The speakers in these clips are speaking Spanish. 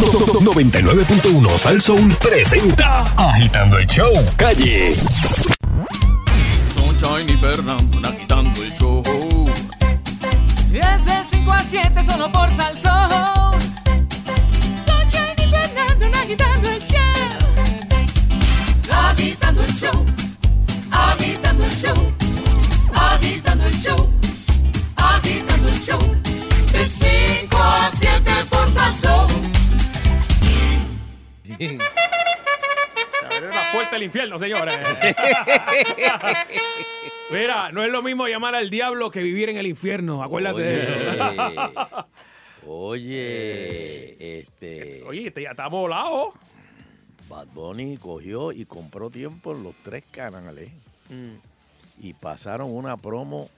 99.1 Sal Soul presenta Agitando el Show Calle. Sunshine y Fernando agitando el show. Desde 5 a 7 solo por Salsón. Sunshine y Fernando agitando el show. Agitando el show. Agitando el show. Agitando el show. Agitando el show. De 5 a 7 por La puerta del infierno, señores. Mira, no es lo mismo llamar al diablo que vivir en el infierno. Acuérdate de eso. Oye, este, Oye, este ya está volado. Bad Bunny cogió y compró tiempo en los tres canales Mm. y pasaron una promo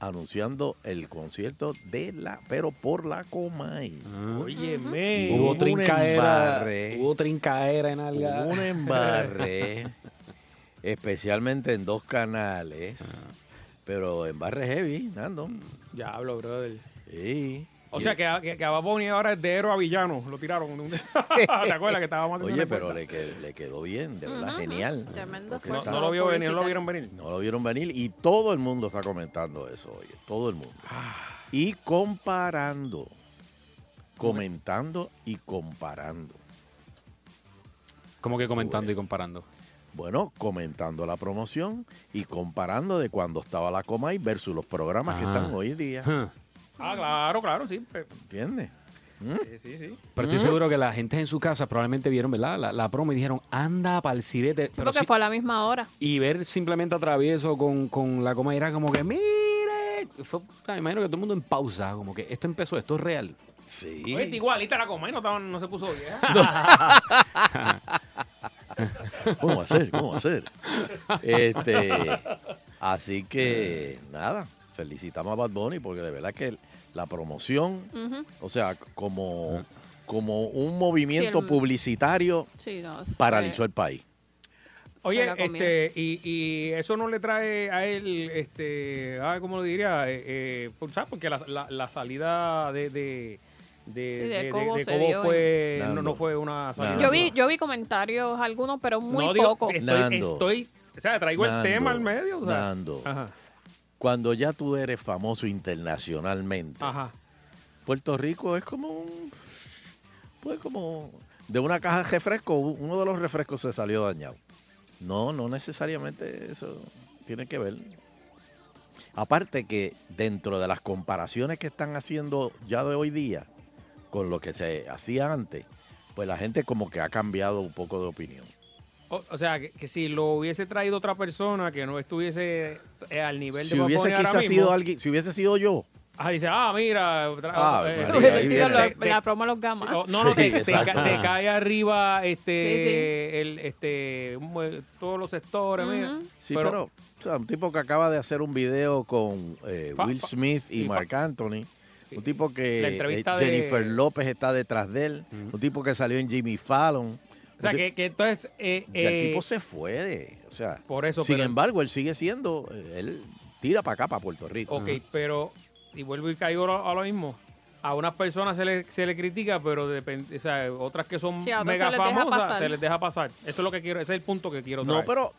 anunciando el concierto de la, pero por la Comay. Óyeme. Hubo Hubo trincaera, hubo trincaera en algo. Hubo un embarre, especialmente en dos canales, pero embarre heavy, Nando. Diablo, brother. Sí. O sea, que, a- que, a Bad Bunny ahora es de héroe a villano. Lo tiraron. ¿Te acuerdas que estábamos haciendo Oye, pero le, quedó- le quedó bien, de verdad, genial. Tremendo No, no lo vio venir, no lo vieron venir. No lo vieron venir y todo el mundo está comentando eso, oye, todo el mundo. Ah. Y comparando, comentando y comparando. Como que comentando y comparando. Bueno, comentando la promoción y comparando de cuando estaba la Comay versus los programas que Ah. están hoy día. Ah, claro, claro, sí. ¿Entiendes? Sí, sí, sí. Pero estoy seguro que la gente en su casa probablemente vieron, ¿verdad? La, la promo y dijeron, anda pa'l sidete. Sí, Pero porque sí- fue a la misma hora. y ver simplemente a travieso con, con la coma era como que, mire. Fue, me imagino que todo el mundo en pausa, como que esto empezó, esto es real. Sí. Oye, está igualita la coma y no, estaba- no se puso bien. ¿Cómo va a ser? ¿Cómo va a ser? Este, así que, nada, felicitamos a Bad Bunny porque de verdad que la promoción, o sea, como, como un movimiento Sí, el- publicitario, Sí, no, fue- paralizó el país. Oye, este, y, y eso no le trae a él, este, ah, ¿cómo lo diría? Eh, eh, por- ¿sabes? Porque la, la- la salida de, de, de, Sí, de de- de- Cobo de fue, no, no fue una salida. Yo vi, yo vi comentarios, algunos, pero muy no, digo, poco. estoy, o sea, traigo el tema al medio. o sea. Nando. Ajá, Cuando ya tú eres famoso internacionalmente, ajá. Puerto Rico es como un, pues como de una caja de refresco, uno de los refrescos se salió dañado. No, no necesariamente eso tiene que ver. Aparte que dentro de las comparaciones que están haciendo ya de hoy día con lo que se hacía antes, pues la gente como que ha cambiado un poco de opinión. O, o sea, que, que si lo hubiese traído otra persona que no estuviese eh, al nivel de Si Bad hubiese ahora mismo, sido alguien, si hubiese sido yo, ajá, dice, ah, mira, Ah, eh, María, Hubiese sido la promo de los gamas. No, no, Sí, te, te exacto. ca- te cae arriba este, Sí, sí. El, este, todos los sectores. mira. Ujú. Sí, pero, o sea, un tipo que acaba de hacer un video con eh, Fa- Will Smith y y fa- Marc Anthony. Un tipo que eh, de- Jennifer López está detrás de él. Un tipo que salió en Jimmy Fallon. O sea, que, entonces... eh, sea, el eh, tipo se fue de... O sea, Por eso, sin pero- embargo, él sigue siendo... eh, Él tira para acá, para Puerto Rico. Ok, pero... Y vuelvo y caigo a, a lo mismo. A unas personas se le, se le critica, pero depende, o sea, otras que son Sí, mega se famosas se les deja pasar. Eso es lo que quiero, ese es el punto que quiero traer. No, pero...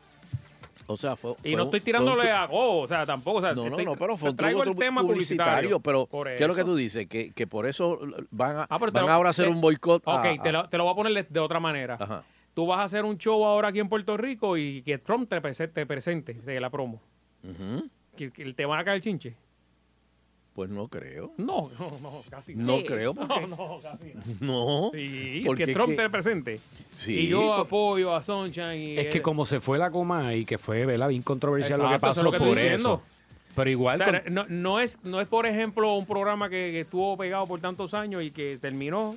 O sea, fue... Y fue no estoy tirándole un- a go, o sea, tampoco. O sea, No, no, estoy- no, pero fue un traigo el tema publicitario. Pero, ¿qué es lo que tú dices? Que, que por eso van, a, Ah, van lo- ahora a hacer te- un boicot. Ok, a- te, lo, te lo voy a poner de, de otra manera. Ajá. Tú vas a hacer un show ahora aquí en Puerto Rico y que Trump te, prese- te presente de la promo. Ujú. ¿Que, que te van a caer chinche? Pues no creo. No, no, no, casi No Sí. creo porque... No, no, casi no. No. Sí, porque que Trump que- te presente. Sí, y yo por- apoyo a Sunshine. Y Es que como se fue la coma y que fue, ¿verdad? Bien controversial lo que Exacto, eso es pasó lo que estoy por eso. Pero O igual, sea, con- no, no es, no es, por ejemplo, un programa que, que estuvo pegado por tantos años y que terminó.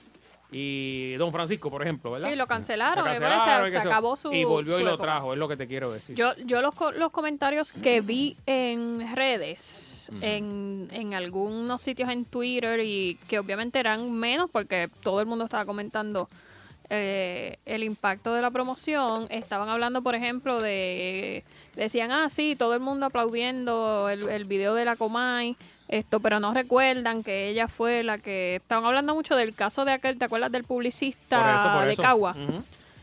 Y Don Francisco, por ejemplo, ¿verdad? Sí, lo cancelaron, Lo cancelaron se- acabó su- Y volvió su y lo época. trajo, es lo que te quiero decir. Yo, yo los, los comentarios que vi en redes, en, en algunos sitios en Twitter y que obviamente eran menos porque todo el mundo estaba comentando eh, el impacto de la promoción, estaban hablando, por ejemplo, de. Decían, ah, sí, todo el mundo aplaudiendo el, el video de la Comay, esto, pero no recuerdan que ella fue la que. Estaban hablando mucho del caso de aquel, ¿te acuerdas del publicista Por eso, por de eso. Cagua?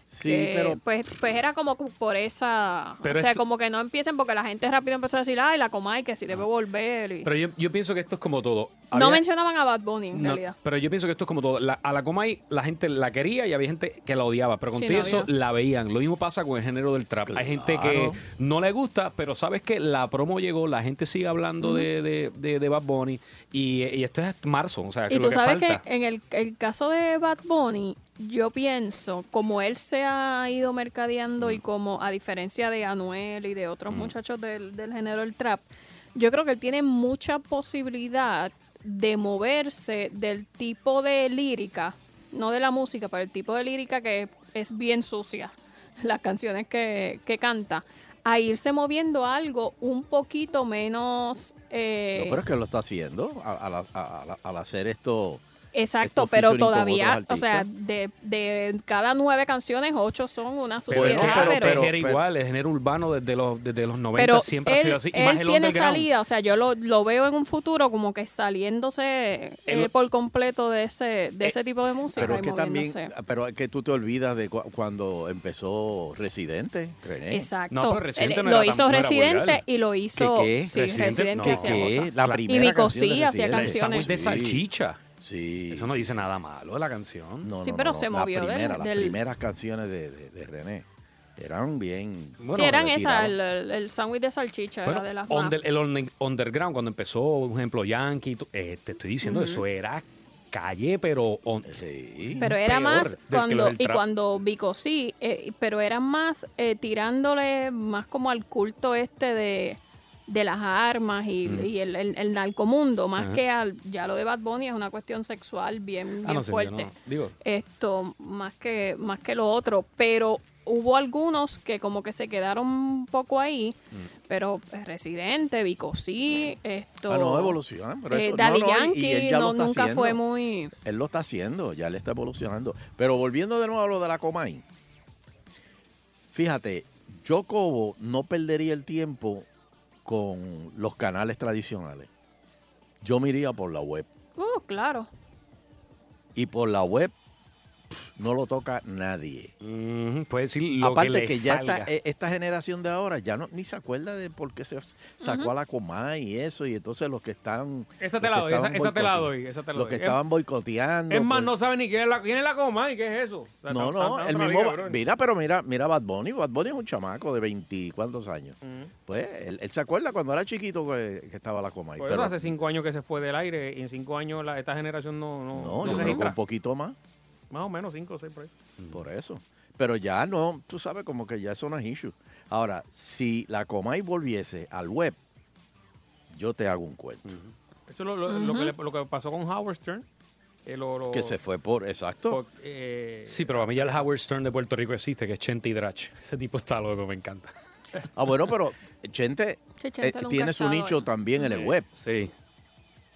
Sí, que, pero Pues, pues era como por esa. Pero o sea, esto- como que no empiecen porque la gente rápido empezó a decir, ay, la Comay, que si debe volver. y- Pero yo, yo pienso que esto es como todo. no Había- mencionaban a Bad Bunny en No, realidad. pero yo pienso que esto es como todo. La- a la Comay la gente la quería y había gente que la odiaba, pero con Sí, todo no eso la veían. Lo mismo pasa con el género del trap. Hay gente que Claro. no le gusta, pero sabes que la promo llegó, la gente sigue hablando de, de, de- de Bad Bunny y, y esto es marzo, o sea, que Y lo tú que sabes falta. que en el, el caso de Bad Bunny, yo pienso, como él se ha ido mercadeando Mm. y como a diferencia de Anuel y de otros muchachos del, del género del trap, yo creo que él tiene mucha posibilidad de moverse del tipo de lírica, no de la música, pero el tipo de lírica que es bien sucia, las canciones que, que canta, a irse moviendo a algo un poquito menos... eh, No, pero es que lo está haciendo al hacer esto. Exacto, pero todavía, o sea, de, de cada nueve canciones, ocho son una Pero, suciedad, es que pero- pero, el pero- género igual, el género urbano desde los, desde los 90 pero siempre él, ha sido así. Y él más el tiene salida, o sea, yo lo, lo veo en un futuro como que saliéndose El- eh, por completo de ese de Eh, ese tipo de música Pero es que también, moviéndose. pero es que tú te olvidas de cu- cuando empezó Residente, René. Exacto. No, pero Residente Él- no lo era tan- hizo no era Residente y lo hizo qué? sí, Residente, Residente no. ¿Qué qué? La primera Y de sí hacía Residente. Canciones. de Sí. salchicha. Sí. Eso no dice nada malo de la canción. No, Sí, no, pero no, se la movió del- primera, Las del- primeras canciones de, de- de René eran bien. Bueno, sí, eran esas, el, el, el sándwich de salchicha Bueno, era de las under- el underground, cuando empezó, por ejemplo, Yankee, eh, te estoy diciendo, eso era calle, pero on- Sí. Pero era peor más cuando y cuando Vico sí, eh, pero era más eh, tirándole más como al culto este de, de las armas y, y el, el, el narcomundo, más Ajá. que al ya lo de Bad Bunny es una cuestión sexual bien, bien Ah, no fuerte. no- digo, Esto más que más que lo otro, pero hubo algunos que como que se quedaron un poco ahí, Mm. pero Residente, Vico sí, esto Ah, no, evolucionan. Pero eh, Daddy no, no, y- y Yankee él ya no- lo está nunca haciendo. fue muy Él lo está haciendo, ya le está evolucionando. Pero volviendo de nuevo a lo de la Comay, fíjate, yo Cobo no perdería el tiempo con los canales tradicionales. Yo me iría por la web. Uh, claro. Y por la web no lo toca nadie. puede decir lo Aparte que, ya salga. esta, e- esta generación de ahora ya no ni se acuerda de por qué se sacó a la Comay y eso. Y entonces los que están... Esa te la doy, esa, esa te la boicote- doy, esa te la Los doy. que Es- estaban boicoteando. Es más, pues, no saben ni quién es la, quién es la coma y qué es eso. O sea, No, no, el mismo. liga, mira, pero mira, mira Bad Bunny. Bad Bunny es un chamaco de 20 cuántos años. Pues él, él se acuerda cuando era chiquito que, que estaba la coma ahí. Por pero- eso hace cinco años que se fue del aire y en cinco años la- esta generación no, no, no, no yo creo que registra. un poquito más. Más o menos cinco o seis por ahí. Por eso. Pero ya no, tú sabes, como que ya eso no es issue. Ahora, si la Comay volviese al web, yo te hago un cuento. Eso es lo, lo- lo que, le- lo que pasó con Howard Stern. lo- Que se fue por, exacto. por- eh, Sí, pero a mí ya el Howard Stern de Puerto Rico existe, que es Chente y Drach. Ese tipo está loco, me encanta. Ah, bueno, pero Chente, Sí, Chente eh, tiene su nicho también en el web. Sí,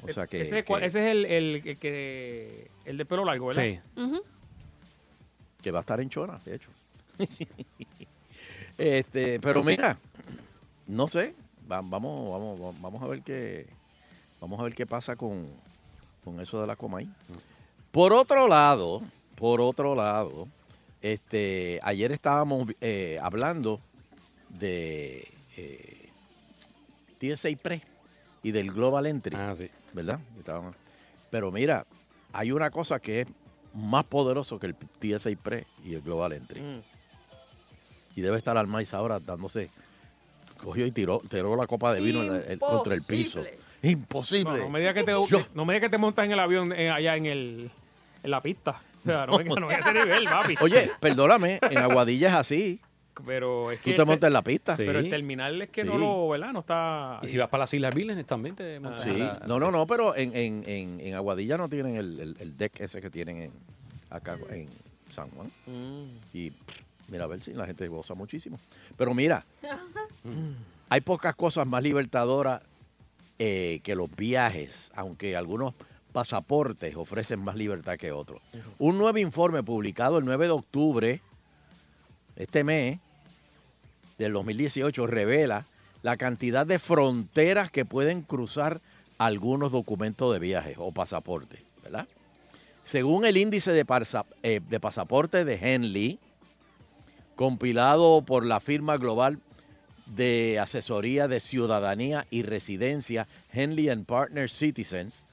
O sea que, ese, que- ese es el, el, el que el de pelo largo, ¿verdad? sí. Ujú. que va a estar en Chora, de hecho. este, pero mira, no sé, va- vamos, vamos, vamos a ver qué, vamos a ver qué pasa con, con eso de la Comay. Por otro lado, por otro lado, este, ayer estábamos eh, hablando de eh, TSA Pre y del Global Entry. Ah, sí. ¿verdad? Estábamos- Pero mira, hay una cosa que es más poderoso que el TSA Pre y el Global Entry. Mm. Y debe estar al maíz ahora dándose. Cogió y tiró, tiró la copa de vino el- el- contra el piso. Imposible. No, no me digas que te, Yo- no me que te montas en el avión eh, allá en el en la pista. O sea, no, me- no me a ese nivel, papi. Oye, perdóname, en Aguadilla es así. Pero es Tú que te este- montas en la pista. Sí. pero el terminal es que no lo, ¿verdad? No está. Y si vas para las Islas Vírgenes también te montas Sí, en la- no, no, no, pero en, en, en, en Aguadilla no tienen el, el- el deck ese que tienen en, acá en San Juan. Mm. Y mira, a ver si la gente goza muchísimo. Pero mira, hay pocas cosas más libertadoras eh, que los viajes, aunque algunos pasaportes ofrecen más libertad que otros. Un nuevo informe publicado el 9 de octubre, este mes, del 2018, revela la cantidad de fronteras que pueden cruzar algunos documentos de viaje o pasaportes, ¿verdad? Según el índice de, pasa- eh, de pasaporte de Henley, compilado por la firma global de asesoría de ciudadanía y residencia Henley and Partner Citizens,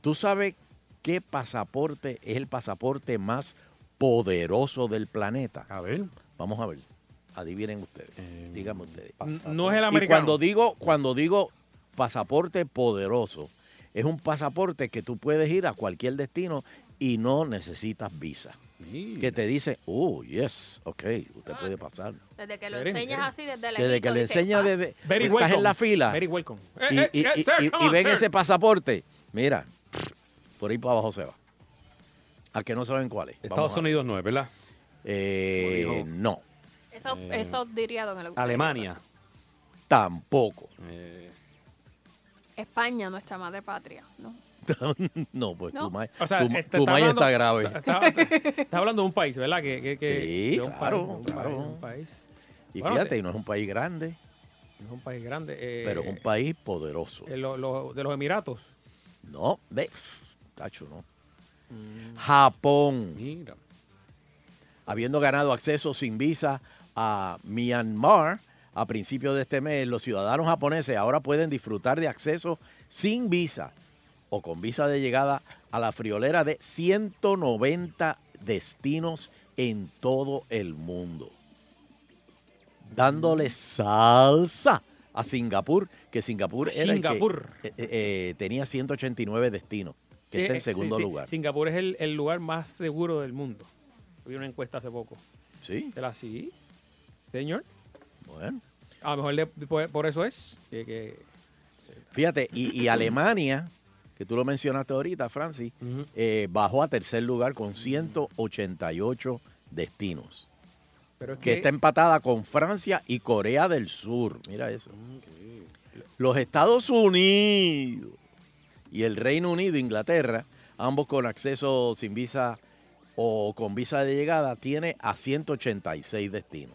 ¿tú sabes qué pasaporte es el pasaporte más poderoso del planeta? A ver. Vamos a ver. Adivinen ustedes. Díganme ustedes. No es el Y americano. cuando digo, cuando digo pasaporte poderoso, es un pasaporte que tú puedes ir a cualquier destino y no necesitas visa. Que te dice, oh, yes, ok, usted puede pasar. Desde que lo enseñas así, desde el Desde que le enseñas desde Very estás welcome. en la fila Very welcome. y, Eh, eh, y- y- y- y on, ven sir. ese pasaporte, mira, por ahí para abajo se va. A que no saben cuál es. Estados Unidos no es, ¿verdad? Eh, no, Eso, Eh, eso diría don. Alemania. tampoco. Eh, España, nuestra madre patria, ¿no? no, pues No. tu maíz O sea, tu, este, tu está maíz hablando- está grave. Está, está hablando de un país, ¿verdad? Que, que, que- Sí, de un claro, país, claro. un país. Y Bueno, fíjate, de- no es un país grande, No es un país grande. eh, pero es un país poderoso. eh, lo- lo- de los Emiratos. No, ve, tacho, no. Mm. Japón, mira. habiendo ganado acceso sin visa a Myanmar a principios de este mes, los ciudadanos japoneses ahora pueden disfrutar de acceso sin visa o con visa de llegada a la friolera de 190 destinos en todo el mundo. Dándole salsa a Singapur, que Singapur, era el que, Singapur. eh, eh, eh, tenía 189 destinos, que Sí, está en eh, sí, segundo sí. lugar. Singapur es el, el lugar más seguro del mundo. Vi una encuesta hace poco. Sí, ¿De la sí? Señor. bueno. A lo mejor le- por, por eso es. Que, que- Fíjate, y, y Alemania, que tú lo mencionaste ahorita, Francis, eh, bajó a tercer lugar con 188 destinos. pero es Que que, está empatada con Francia y Corea del Sur. Mira eso. Los Estados Unidos y el Reino Unido, Inglaterra, ambos con acceso sin visa o con visa de llegada, tiene a 186 destinos.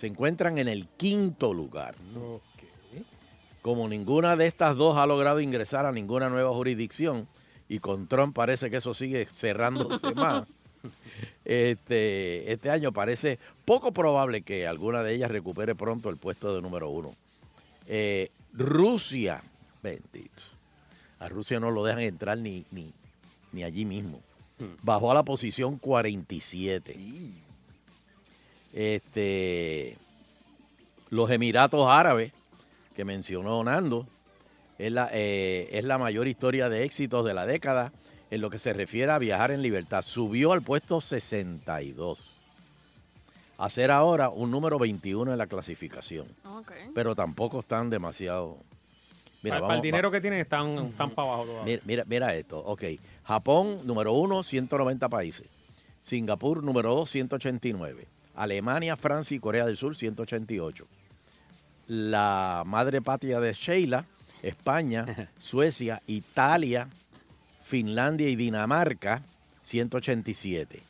Se encuentran en el quinto lugar. Como ninguna de estas dos ha logrado ingresar a ninguna nueva jurisdicción, y con Trump parece que eso sigue cerrándose más, este, este año parece poco probable que alguna de ellas recupere pronto el puesto de número uno. Eh, Rusia, bendito. A Rusia no lo dejan entrar ni, ni, ni allí mismo. Bajó a la posición 47. Este, los Emiratos Árabes, que mencionó Nando, es la, eh, es la mayor historia de éxitos de la década en lo que se refiere a viajar en libertad. Subió al puesto 62. A ser ahora un número 21 en la clasificación. Ok. Pero tampoco están demasiado... Mira, para, vamos- el dinero que tienen están, están para abajo todavía. Mira, mira, mira esto, ok. Japón, número uno, 190 países. Singapur, número dos, 189. Alemania, Francia y Corea del Sur, 188. La madre patria de Sheila, España, Suecia, Italia, Finlandia y Dinamarca, 187.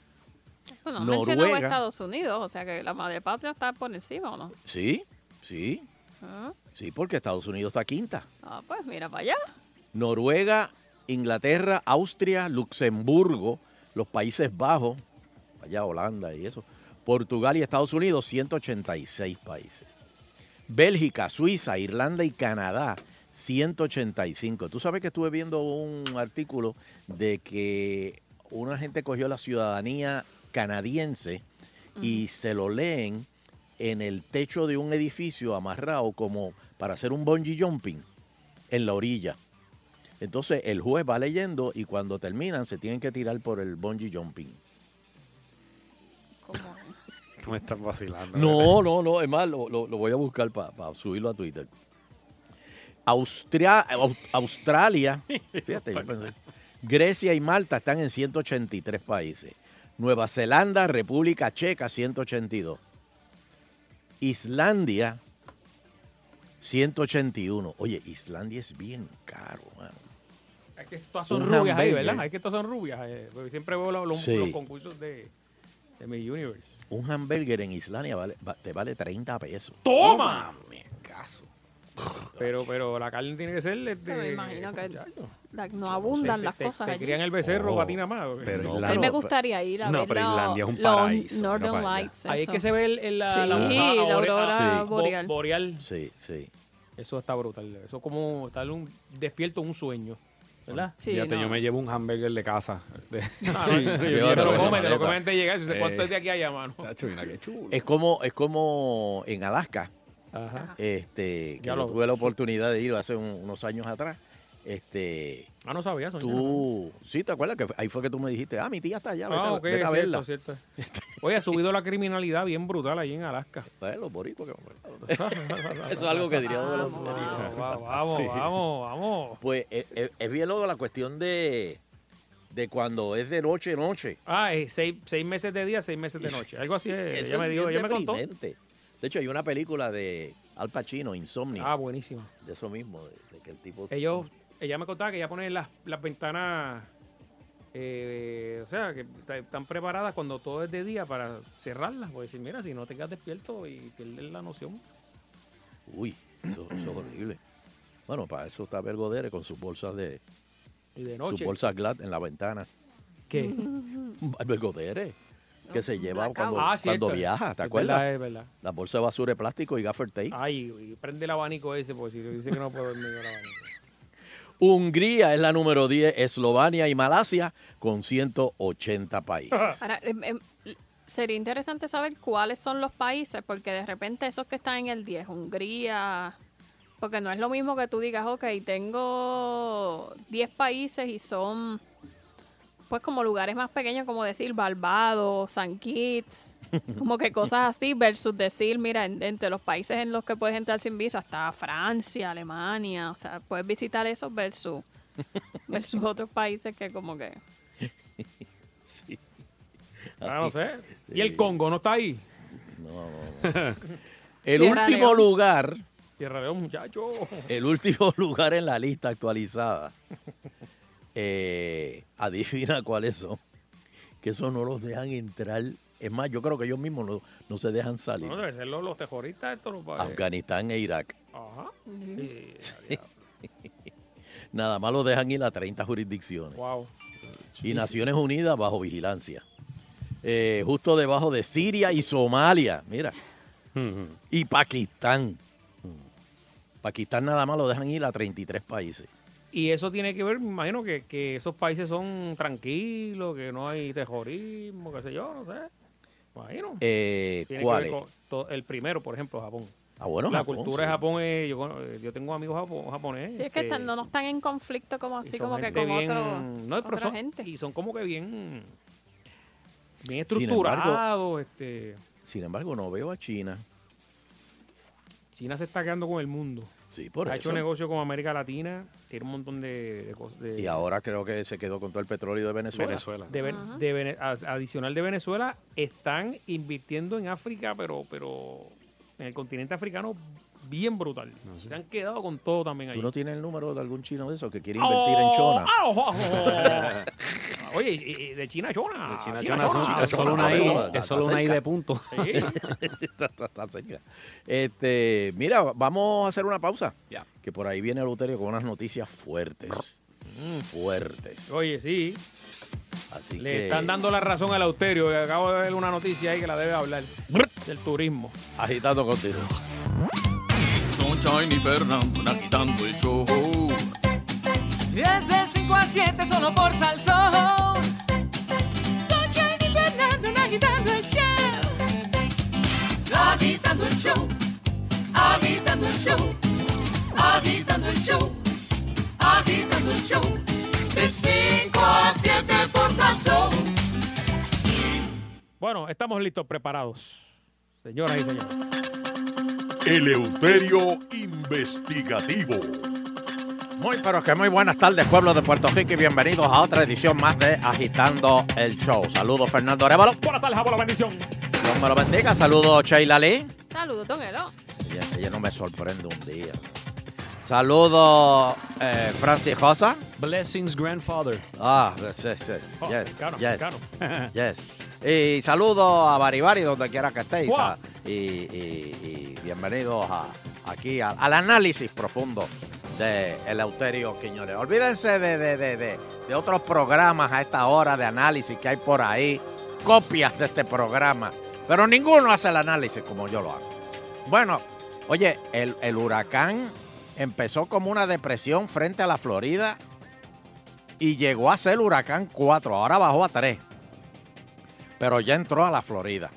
Bueno, mencionaba Noruega. Estados Unidos, o sea que la madre patria está por encima, ¿o no? Sí, sí, Ah, sí, porque Estados Unidos está quinta. Ah, pues mira para allá. Noruega, Inglaterra, Austria, Luxemburgo, los Países Bajos, allá Holanda y eso, Portugal y Estados Unidos, 186 países. Bélgica, Suiza, Irlanda y Canadá, 185. Tú sabes que estuve viendo un artículo de que una gente cogió la ciudadanía canadiense y se lo leen en el techo de un edificio amarrado como para hacer un bungee jumping en la orilla. Entonces el juez va leyendo y cuando terminan se tienen que tirar por el bungee jumping. Tú me estás vacilando. No, no, no, es más, lo, lo- lo voy a buscar para subirlo a Twitter. Austria- Au- Australia, fíjate, yo pensé, Grecia y Malta están en 183 países. Nueva Zelanda, República Checa, 182. Islandia, 181. Oye, Islandia es bien caro, mano. Es que todas son Un rubias ahí. ¿verdad? Es que todas son rubias. eh, siempre veo los, los- Sí. los concursos de, de Miss Universe. Un hamburger en Islandia vale, va- te vale 30 pesos. ¡Toma! Me caso. Pero, pero la carne tiene que ser este, Pero me imagino que muchacho. la- no abundan Te- las te- cosas Te allí. crían el becerro Oh, patina más. pero No, A Islandia- mí me gustaría ir a No, ver pero los- Islandia es un los paraíso, mira Northern para allá. Lights. Ahí es eso. que se ve el, el- la, Sí, la, la aurora bo- boreal. boreal. Sí, sí. Eso está brutal. Eso es como estar un, despierto en un sueño. ¿Verdad? Sí, Fíjate, no. yo me llevo un hamburger de casa. De- Ah, no, Llévatelo te lo comes, te lo comes antes de llegar. Dices, ¿Cuánto es de aquí a allá, mano? Chacho, mira qué chulo. Es como, es como en Alaska, Ajá. este, que Ya yo lo- tuve la oportunidad de ir hace un- unos años atrás. Este, Ah, no sabía eso. tú, sí, ¿te acuerdas que ahí fue que tú me dijiste, ah, mi tía está allá, vete, Ah, a- ok, vete a verla. cierto, cierto. Oye, ha subido la criminalidad bien brutal ahí en Alaska. Bueno, los boricuas que- Eso es algo que diría los Vamos. Vamos, vamos, Sí. vamos, vamos. Pues es, es- es bien loco la cuestión de, de cuando es de noche, noche. Ah, es seis, seis meses de día, seis meses de noche. Algo así es. Ella me es dijo, bien ella me contó. deprimente. De hecho, hay una película de Al Pacino, Insomnia, Ah, buenísimo. de eso mismo, de, de que el tipo... Ellos, ella me contaba que ella pone las, las ventanas, eh, o sea, que están preparadas cuando todo es de día para cerrarlas. Porque decir, mira, si no te quedas despierto y pierdes la noción. Uy, eso, eso es horrible. Bueno, para eso está Bergodere con sus bolsas de Y de sus noche. bolsas Glad en la ventana. ¿Qué? Bergodere, que se lleva blackout. cuando, Ah, cierto. cuando viaja, ¿te Es acuerdas? verdad, es verdad. La bolsa de basura de plástico y gaffer tape. Ay, y prende el abanico ese, porque si dice que no puedo dormir con el abanico. Hungría es la número 10, Eslovenia y Malasia con 180 países. Ahora, em, em, sería interesante saber cuáles son los países, porque de repente esos que están en el 10, Hungría, porque no es lo mismo que tú digas, ok, tengo 10 países y son pues como lugares más pequeños, como decir Barbados, San Kitts, como que cosas así, versus decir, mira, en- entre los países en los que puedes entrar sin visa está Francia, Alemania, o sea, puedes visitar esos versus, versus otros países que como que... Ah, no sé. ¿Y el Congo no está ahí? No, no, no. El Sierra último León. lugar, Tierra León, muchacho. el último lugar en la lista actualizada. eh, adivina cuáles son. Que eso no los dejan entrar. Es más, yo creo que ellos mismos no, no se dejan salir. No, debe ser los, los terroristas estos. Los, Afganistán e Irak. Ajá. Sí, Nada más los dejan ir a 30 jurisdicciones. wow. Y Naciones Unidas bajo vigilancia. Eh, justo debajo de Siria y Somalia. Mira. Y Pakistán. Pakistán nada más lo dejan ir a 33 países. Y eso tiene que ver, me imagino que, que esos países son tranquilos, que no hay terrorismo, qué sé yo, no sé. Imagino. Eh, ¿Cuál es? el primero, por ejemplo, Japón. Ah, bueno, la Japón, cultura de. Japón es, yo, cono- yo tengo amigos japo- japoneses. Sí, es que que- están- no, no están en conflicto como así, como que gente con bien- otro, no, pero otra son- gente. Y son como que bien, bien Sin embargo- estructurados. este, Sin embargo, no veo a China. China se está quedando con el mundo. Sí, por ha eso. hecho negocio con América Latina, tiene un montón de, de cosas. de- Y ahora creo que se quedó con todo el petróleo de Venezuela. Venezuela. de Vene- adicional de Venezuela, están invirtiendo en África, pero, pero en el continente africano bien brutal. Se han quedado con todo también ahí. ¿Tú no tienes el número de algún chino de esos que quiere invertir en Chona? Oh, oh, oh. Oye, y- y de China Chona. De China China Chona es solo una I, es solo una I de punto. Sí. está, está- está cerca. Este, mira, vamos a hacer una pausa. Ya. Que por ahí viene Luterio con unas noticias fuertes. Fuertes. Oye, sí. Así Le que están dando la razón al Auterio. Acabo de ver una noticia ahí que la debe hablar. Del turismo. agitando contigo. Sunshine y Fernando agitando el show. Desde 5 a 7 solo por Salsón. Sunshine y Fernando agitando el show. Agitando el show. Agitando el show. Agitando el show. Agitando el show. De 5 a 7 por Salsón. Bueno, estamos listos, preparados. Señoras y señores. Eleuterio Investigativo. Muy, pero que muy buenas tardes, pueblo de Puerto Rico, y bienvenidos a otra edición más de Agitando el Show. Saludos, Fernando Arevalo. Buenas tardes, la bendición. Dios me lo bendiga. Saludos, Sheila Lee. Saludos, Don Elo. Ella, ella no me sorprende un día. Saludos, eh, Francis Josa. Blessings, grandfather. Ah, sí, sí. Oh, yes, mexicano, yes, mexicano. yes. Y saludos a Baribari, donde quiera que estéis. Y, y- y bienvenidos a, aquí a- al análisis profundo de Eleuterio Quiñones. Olvídense de, de- de- de- otros programas a esta hora de análisis que hay por ahí, copias de este programa, pero ninguno hace el análisis como yo lo hago. Bueno, oye, el, el huracán empezó como una depresión frente a la Florida y llegó a ser huracán 4, ahora bajó a 3, pero ya entró a la Florida.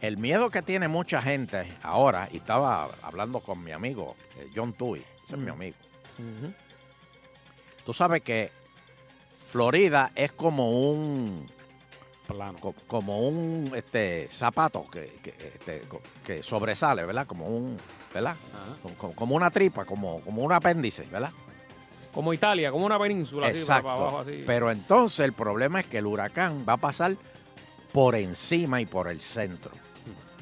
El miedo que tiene mucha gente ahora, y estaba hablando con mi amigo eh, John Tui, ese es mi amigo. Tú sabes que Florida es como un Plano. co- como un este zapato que, que, este, que sobresale, ¿verdad? Como un, ¿verdad? Como- Como, como una tripa, como, como un apéndice, ¿verdad? Como Italia, como una península. así, Exacto. para abajo, así. Pero entonces el problema es que el huracán va a pasar por encima y por el centro.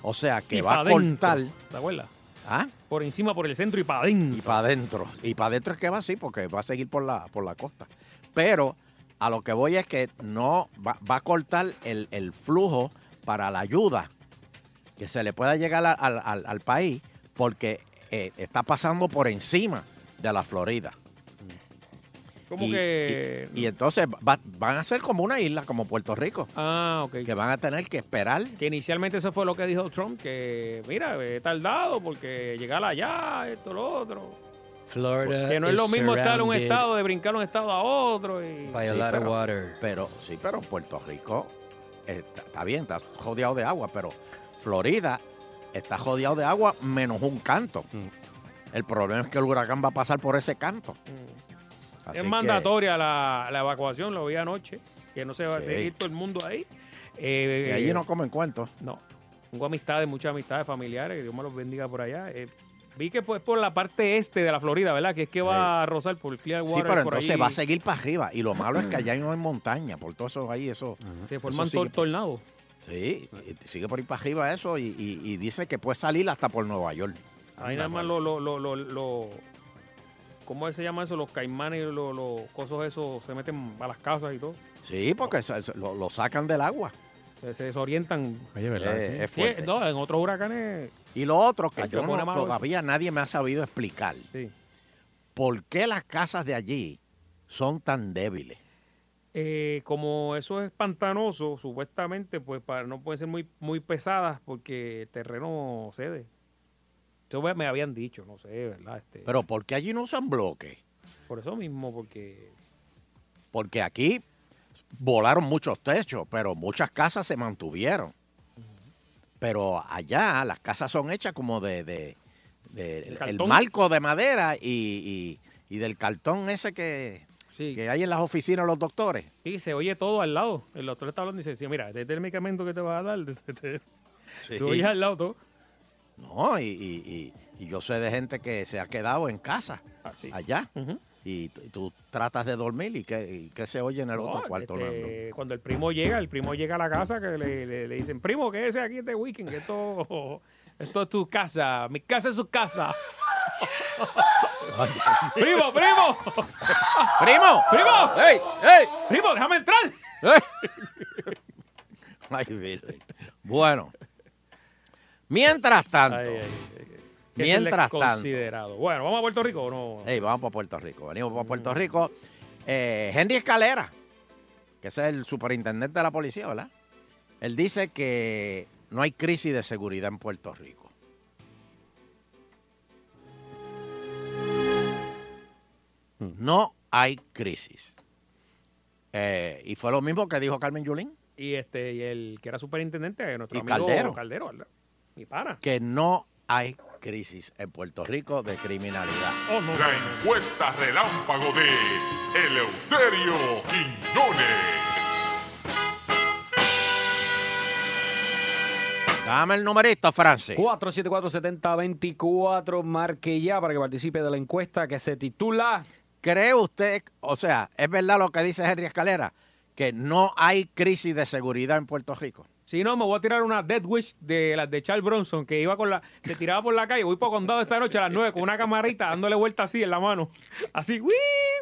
O sea que Y va a dentro, cortar. ¿Te acuerdas? ¿Ah? Por encima, por el centro y para Y adentro. para adentro. Y para adentro es que va así, porque va a seguir por la, por la costa. Pero a lo que voy es que no va, va a cortar el, el flujo para la ayuda que se le pueda llegar a- al, al- al país, porque eh, está pasando por encima de la Florida. Como y, que. y- y entonces va- van a ser como una isla, como Puerto Rico, ah, ok. que van a tener que esperar. Que inicialmente eso fue lo que dijo Trump, que mira, he tardado porque llegar allá, esto, lo otro. Florida Que no es lo is mismo estar en un estado, de brincar de un estado a otro. Y... by a Sí, lot of pero- water. Pero sí, pero Puerto Rico eh, está, está bien, está jodeado de agua, pero Florida está jodeado de agua menos un canto. Mm. El problema es que el huracán va a pasar por ese canto. Así es que- mandatoria la, la evacuación, lo vi anoche, que no se va a ir todo el mundo ahí. Eh, que allí no comen cuentos. No. Tengo amistades, muchas amistades familiares, que Dios me los bendiga por allá. Eh, vi que pues por la parte este de la Florida, ¿verdad? Que es que va a rozar por Clearwater. Sí, pero por entonces allí. va a seguir para arriba. Y lo malo es que allá no hay montaña, por todo eso ahí, eso. Se forman tor- tornados. Sí, y sigue por ahí para arriba eso y, y- y dice que puede salir hasta por Nueva York. Ahí nada más lo, lo, lo, lo- ¿Cómo se llama eso? Los caimanes, los, los cosos esos se meten a las casas y todo. Sí, porque se- se- lo, lo sacan del agua. Se, se desorientan. Oye, ¿verdad? Eh, Sí. es Sí, fuerte. no, en otros huracanes, Y lo otro que Ay, yo no- todavía nadie me ha sabido explicar. sí. ¿Por qué las casas de allí son tan débiles? Eh, como eso es pantanoso, supuestamente, pues para, no pueden ser muy, muy pesadas porque el terreno cede. Eso me, me habían dicho, no sé, ¿verdad? Este, Pero ¿por qué allí no usan bloques? por eso mismo, porque Porque aquí volaron muchos techos, pero muchas casas se mantuvieron. Pero allá las casas son hechas como de, de- de- El marco de madera y, y- y del cartón ese que, sí, que hay en las oficinas los doctores. sí, se oye todo al lado. El doctor está hablando y dice, sí, mira, este es el medicamento que te vas a dar. Tú oyes al lado todo. No, y, y- y- y yo sé de gente que se ha quedado en casa Así. allá y, tú tratas de dormir y que, se oye en el No, otro cuarto. Este, Cuando el primo llega, el primo llega a la casa que le, le- le dicen, primo, ¿qué es aquí este weekend? Que esto, esto es tu casa, mi casa es su casa. primo, primo, ¡Primo! primo, ¡Ey! ¡Ey! primo, déjame entrar. ¡Ey! Ay. Bueno, mientras tanto, Ay, ay, ay. Que Mientras tanto. considerado. Bueno, ¿vamos a Puerto Rico o no? Ey, vamos para Puerto Rico. Venimos para Puerto Rico. Eh, Henry Escalera, que es el superintendente de la policía, ¿verdad? Él dice que no hay crisis de seguridad en Puerto Rico. No hay crisis. Eh, y fue lo mismo que dijo Carmen Yulín, Y este, y el que era superintendente, nuestro Y amigo Caldero. Caldero, ¿verdad? Mi pana. que no hay crisis en Puerto Rico de criminalidad. Oh, no. La encuesta relámpago de Eleuterio Quiñones. Dame el numerito, Francis. 474-7024, marque ya para que participe de la encuesta que se titula ¿Cree usted, o sea, es verdad lo que dice Henry Escalera, que no hay crisis de seguridad en Puerto Rico? Si no, me voy a tirar una Dead Wish de las de Charles Bronson, que iba con la, se tiraba por la calle. Voy por condado esta noche a las 9 con una camarita dándole vuelta así en la mano. Así, ¡wii,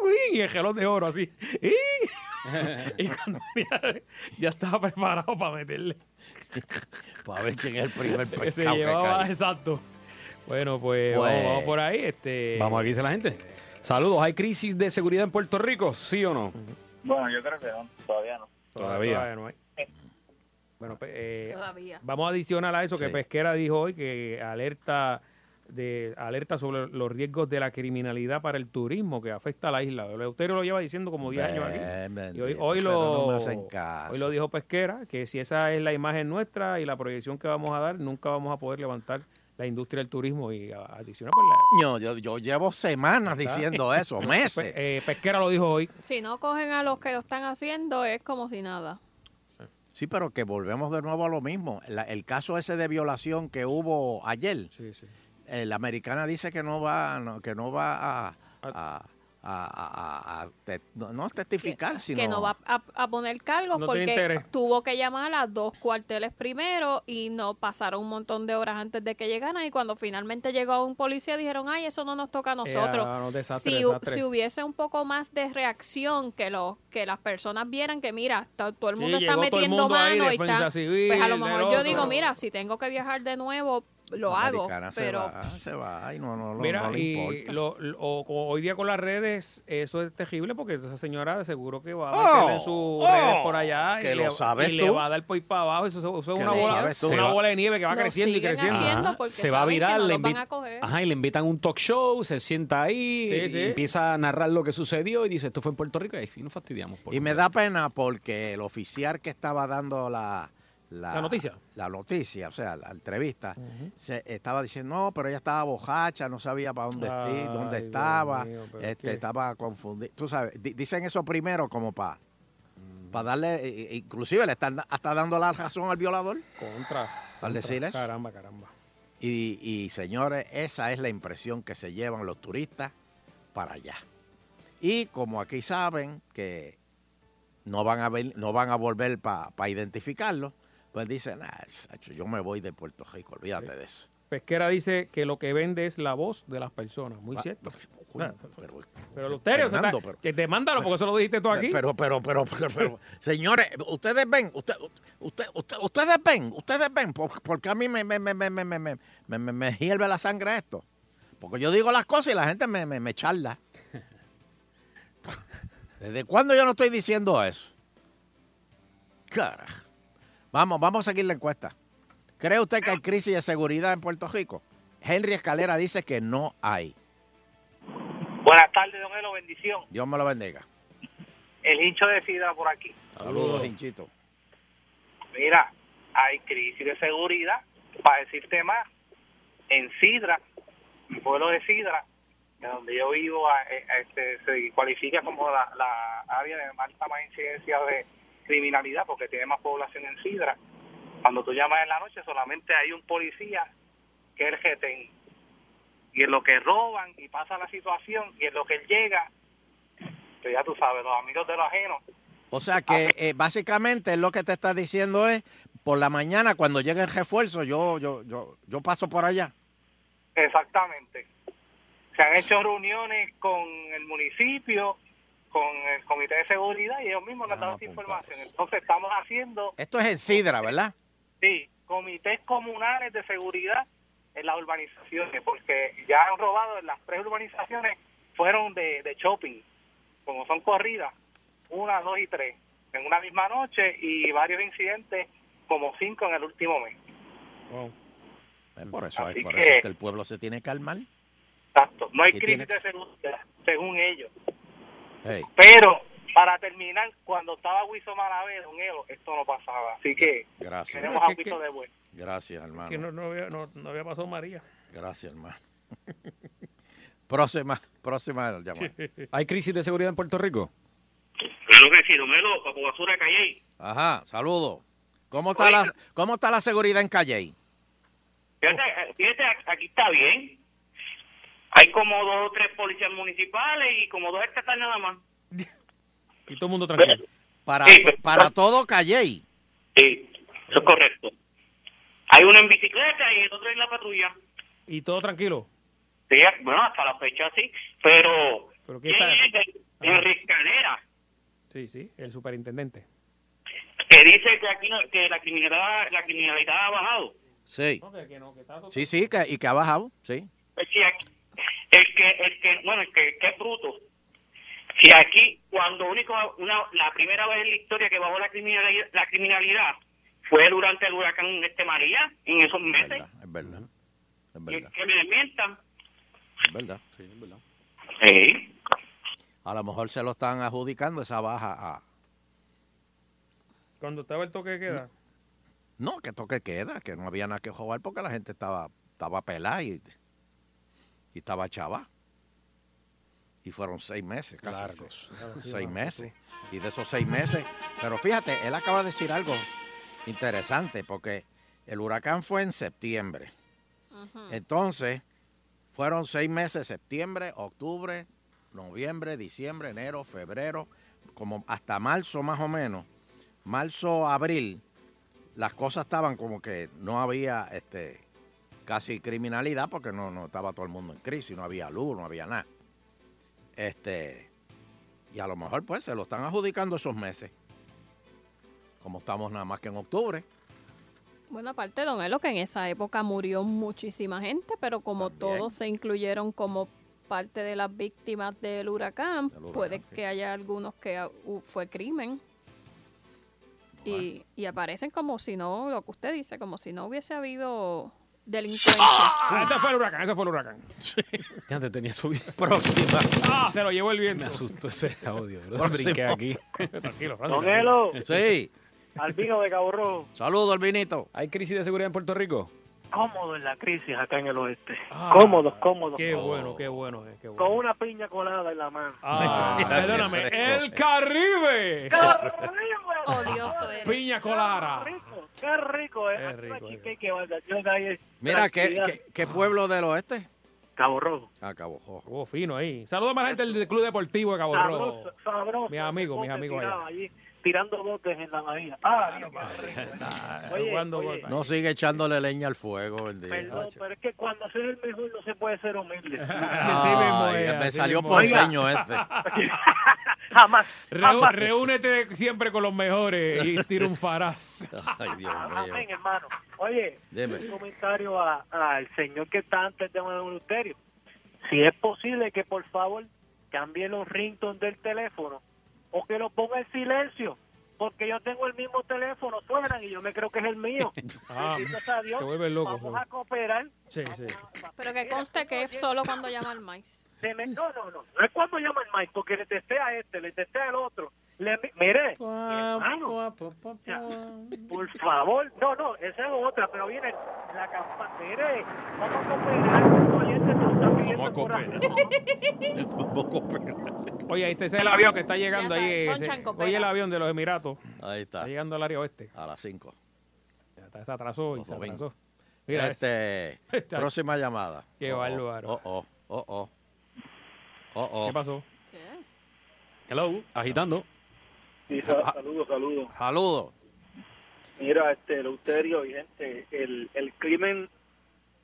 wii! Y el gelón de oro, así. y cuando venía, ya estaba preparado para meterle. Para ver quién es el primer Que se pescado que llevaba, cae. exacto. Bueno, pues, Pues- Vamos, vamos por ahí. Este, Vamos a ver qué dice la gente. Saludos. ¿Hay crisis de seguridad en Puerto Rico? ¿Sí o no? Bueno, yo creo que no, todavía no. Todavía. no hay. Bueno, pues, eh, Todavía. vamos a adicionar a eso que Sí. Pesquera dijo hoy que alerta de alerta sobre los riesgos de la criminalidad para el turismo que afecta a la isla. Eleuterio lo lleva diciendo como 10 años aquí. Y hoy, hoy lo, no hoy lo dijo Pesquera, que si esa es la imagen nuestra y la proyección que vamos a dar, nunca vamos a poder levantar la industria del turismo y a- adicionar pues, la, Coño, Yo, yo llevo semanas diciendo eso, meses. eh, Pesquera lo dijo hoy. Si no cogen a los que lo están haciendo, es como si nada. Sí, pero que volvemos de nuevo a lo mismo. La- el caso ese de violación que hubo ayer, Sí, sí. eh, la americana dice que no va, no, que no va a, a- a- a- a te- no, no testificar, sino Que no va a, a poner cargos No porque tuvo que llamar a dos cuarteles primero y no pasaron un montón de horas antes de que llegaran y cuando finalmente llegó un policía dijeron, ay, eso no nos toca a nosotros. no, desastre, si, desastre. si hubiese un poco más de reacción, que los que las personas vieran que mira, to- todo el Sí, mundo está metiendo mundo ahí, mano y está, civil, pues a lo mejor yo otro. digo, mira, si tengo que viajar de nuevo, lo la hago, se pero va, se va, ay, no, no, Mira, no le y lo, lo- hoy día con las redes, eso es terrible porque esa señora seguro que va a Oh, meterle en sus oh, redes por allá que y, lo le, sabes y le tú. va a dar por ir para abajo. Eso, eso es una, bola, una bola de nieve que va Lo creciendo y creciendo. se va a virar, no le, los van invi- a coger. Ajá, y le invitan a un talk show, se sienta ahí, Sí, y sí. empieza a narrar lo que sucedió y dice, esto fue en Puerto Rico y ahí nos fastidiamos. por Y me da pena porque el oficial que estaba dando la, La noticia. la noticia, o sea, la entrevista, se estaba diciendo, no, pero ella estaba bojacha, no sabía para dónde, Ay, dónde estaba, mío, este, estaba confundido. Tú sabes, di- dicen eso primero como para Mm. para darle, e- e- inclusive le están hasta dando la razón al violador. Contra. Al decirles. Caramba, caramba. Y, y, señores, esa es la impresión que se llevan los turistas para allá. Y como aquí saben que no van a ver, no van a volver para identificarlo, pues dice, nah, yo me voy de Puerto Rico, olvídate de eso. Pesquera dice que lo que vende es la voz de las personas, muy ah, cierto. Pues, ah, pero, pero, pero Luterio, Fernando, o sea, demándalo porque eso lo dijiste tú aquí. Pero, pero, pero, pero, señores, ustedes ven, usted, usted, usted, ustedes ven, ustedes ven, porque a mí me, me, me, me, me, me, me, me hierve la sangre esto. Porque yo digo las cosas y la gente me, me, me charla. ¿Desde cuándo yo no estoy diciendo eso? Carajo. Vamos, vamos a seguir la encuesta. ¿Cree usted que hay crisis de seguridad en Puerto Rico? Henry Escalera dice que no hay. Buenas tardes, don Elo, bendición. Dios me lo bendiga. El hincho de Sidra por aquí. Saludos, hinchito. Mira, hay crisis de seguridad, para decirte más, en Sidra, mi pueblo de Sidra, de donde yo vivo, a- a- este, se cualifica como la, la área de alta más incidencia de criminalidad, porque tiene más población en Sidra. Cuando tú llamas en la noche, solamente hay un policía que es el GTN. Y en lo que roban y pasa la situación, y en lo que él llega, pues ya tú sabes, los amigos de los ajenos, O sea que eh, básicamente lo que te está diciendo es, por la mañana cuando llegue el refuerzo, yo, yo, yo, yo paso por allá. Exactamente. Se han hecho reuniones con el municipio, con el comité de seguridad y ellos mismos nos han dado Vamos a esa información. Entonces estamos haciendo, Esto es en Sidra, ¿verdad? sí, comités comunales de seguridad en las urbanizaciones, porque ya han robado en las tres urbanizaciones, fueron de, de shopping, como son corridas, una, dos y tres, en una misma noche y varios incidentes, como cinco en el último mes. Wow. Eh, por eso, es por que- eso es que el pueblo se tiene que calmar. Exacto. No hay crisis tiene- de seguridad, según ellos. Hey, Pero, para terminar, cuando estaba Wiso Malavé, Don Elo, esto no pasaba. Así que gracias, tenemos Es a Wiso de vuelta. gracias, hermano. Que no, no, había, no, no había pasado María. Gracias, hermano. próxima, próxima llamada. ¿Hay crisis de seguridad en Puerto Rico? Claro que sí, Don Elo, Papo Basura Calle. Ajá, saludos. ¿Cómo está la, cómo está la seguridad en Calle? Fíjate, fíjate, aquí está bien. Hay como dos o tres policías municipales y como dos estatales nada más. Y todo el mundo tranquilo. Para, Sí, to- pero- para todo Calle. Sí. Eso es correcto. Hay uno en bicicleta y el otro en la patrulla. Y todo tranquilo. Sí, bueno, hasta la fecha sí, pero... Pero ¿quién ¿quién está? es? El- Enrique Canera, Sí, sí, el superintendente. que dice que aquí no- que la criminalidad, la criminalidad ha bajado. Sí. No, que, que no, que está todo- Sí, sí, que, y que ha bajado, sí. Pues si aquí- el que, el que, bueno, el que, que es bruto. Si aquí, cuando único, una, la primera vez en la historia que bajó la criminalidad, la criminalidad fue durante el huracán este María, en esos Es meses, verdad, es verdad. Es que, verdad, que me desmientan. es verdad. Sí, es verdad. Sí. A lo mejor se lo están adjudicando esa baja a... Cuando estaba el toque de queda. No, que toque queda, que no había nada que jugar porque la gente estaba, estaba pelada y, y estaba chava. Y fueron seis meses, casi Largos. seis, seis meses. Y de esos seis meses, pero fíjate, él acaba de decir algo interesante porque el huracán fue en septiembre. Entonces, fueron seis meses, septiembre, octubre, noviembre, diciembre, enero, febrero, como hasta marzo más o menos. Marzo, abril, las cosas estaban como que no había este casi criminalidad porque no, no estaba todo el mundo en crisis, no había luz, no había nada. Este, y a lo mejor pues se lo están adjudicando esos meses. Como estamos nada más que en octubre. Bueno, aparte, don Elo, que en esa época murió muchísima gente, pero como También. todos se incluyeron como parte de las víctimas del huracán, puede sí. que haya algunos que hu- fue crimen. Y, y aparecen como si no, lo que usted dice, como si no hubiese habido delincuencia. Ah, ese fue el huracán, ese fue el huracán. Ya te tenía subido. Próxima. Ah, se lo llevó el viento. Me asustó ese audio, bro. Próximo. Brinqué aquí. Tranquilo, Francis. Don Elo, Sí. Albino de Cabo Rojo, Saludos, Albinito. ¿Hay crisis de seguridad en Puerto Rico? Cómodo en la crisis acá en el oeste. Ah, cómodos, cómodos. Qué bueno, qué bueno, eh, qué Con bueno. una piña colada en la mano. Ah, Ay, perdóname, el. Caribe. Odioso eres. Piña colada. Qué rico, qué rico es. Qué rico, eh. Mira, ¿qué, qué, qué pueblo del oeste? Cabo Rojo. Ah, Cabo Rojo. Oh, fino ahí. Saludos a la gente del Club Deportivo de Cabo Rojo. Sabroso, sabroso. Mis amigos, mis amigos allá. allí, tirando botes en la bahía. Ah, Dios, qué rico. Ah, Oye, oye. No sigue echándole leña al fuego, bendito. Perdón, pero es que cuando se es el mejor no se puede ser humilde. Es, me así salió ponceño este. jamás. Reu- jamás. reúnete siempre con los mejores y tira un faraz. Ay, Dios Amén, mío. hermano. Oye, Dime. un comentario a- al señor que está antes de un ministerio. Si es posible que por favor cambie los ringtones del teléfono o que lo ponga en silencio, porque yo tengo el mismo teléfono, suenan y yo me creo que es el mío. Ah, sea Dios. te vuelves loco, Vamos a cooperar. Sí, sí. Pero que conste que es solo cuando llama al maíz. Me- no, no, no. No es cuando llama el Mike, porque le testé a este, le testé al otro. Le, mire, hermano, por favor. No, no, esa es otra, pero viene la campana. Mire, vamos a cooperar con los oyentes que nos están pidiendo Vamos a cooperar. Vamos a cooperar. Oye, este es el avión que está llegando Ya ahí. ese-. Oye, el avión de los Emiratos. Ahí está. Está llegando al área oeste. A las 5. Ya está, Se atrasó y se atrasó. Mira, Este, próxima llamada. Qué Oh, oh, bárbaro. Oh, oh, oh, oh. Oh, oh. ¿qué pasó? Hello, agitando. Sí, sa- saludos, saludos. Saludos. Mira, este, Leuterio y gente, el, el crimen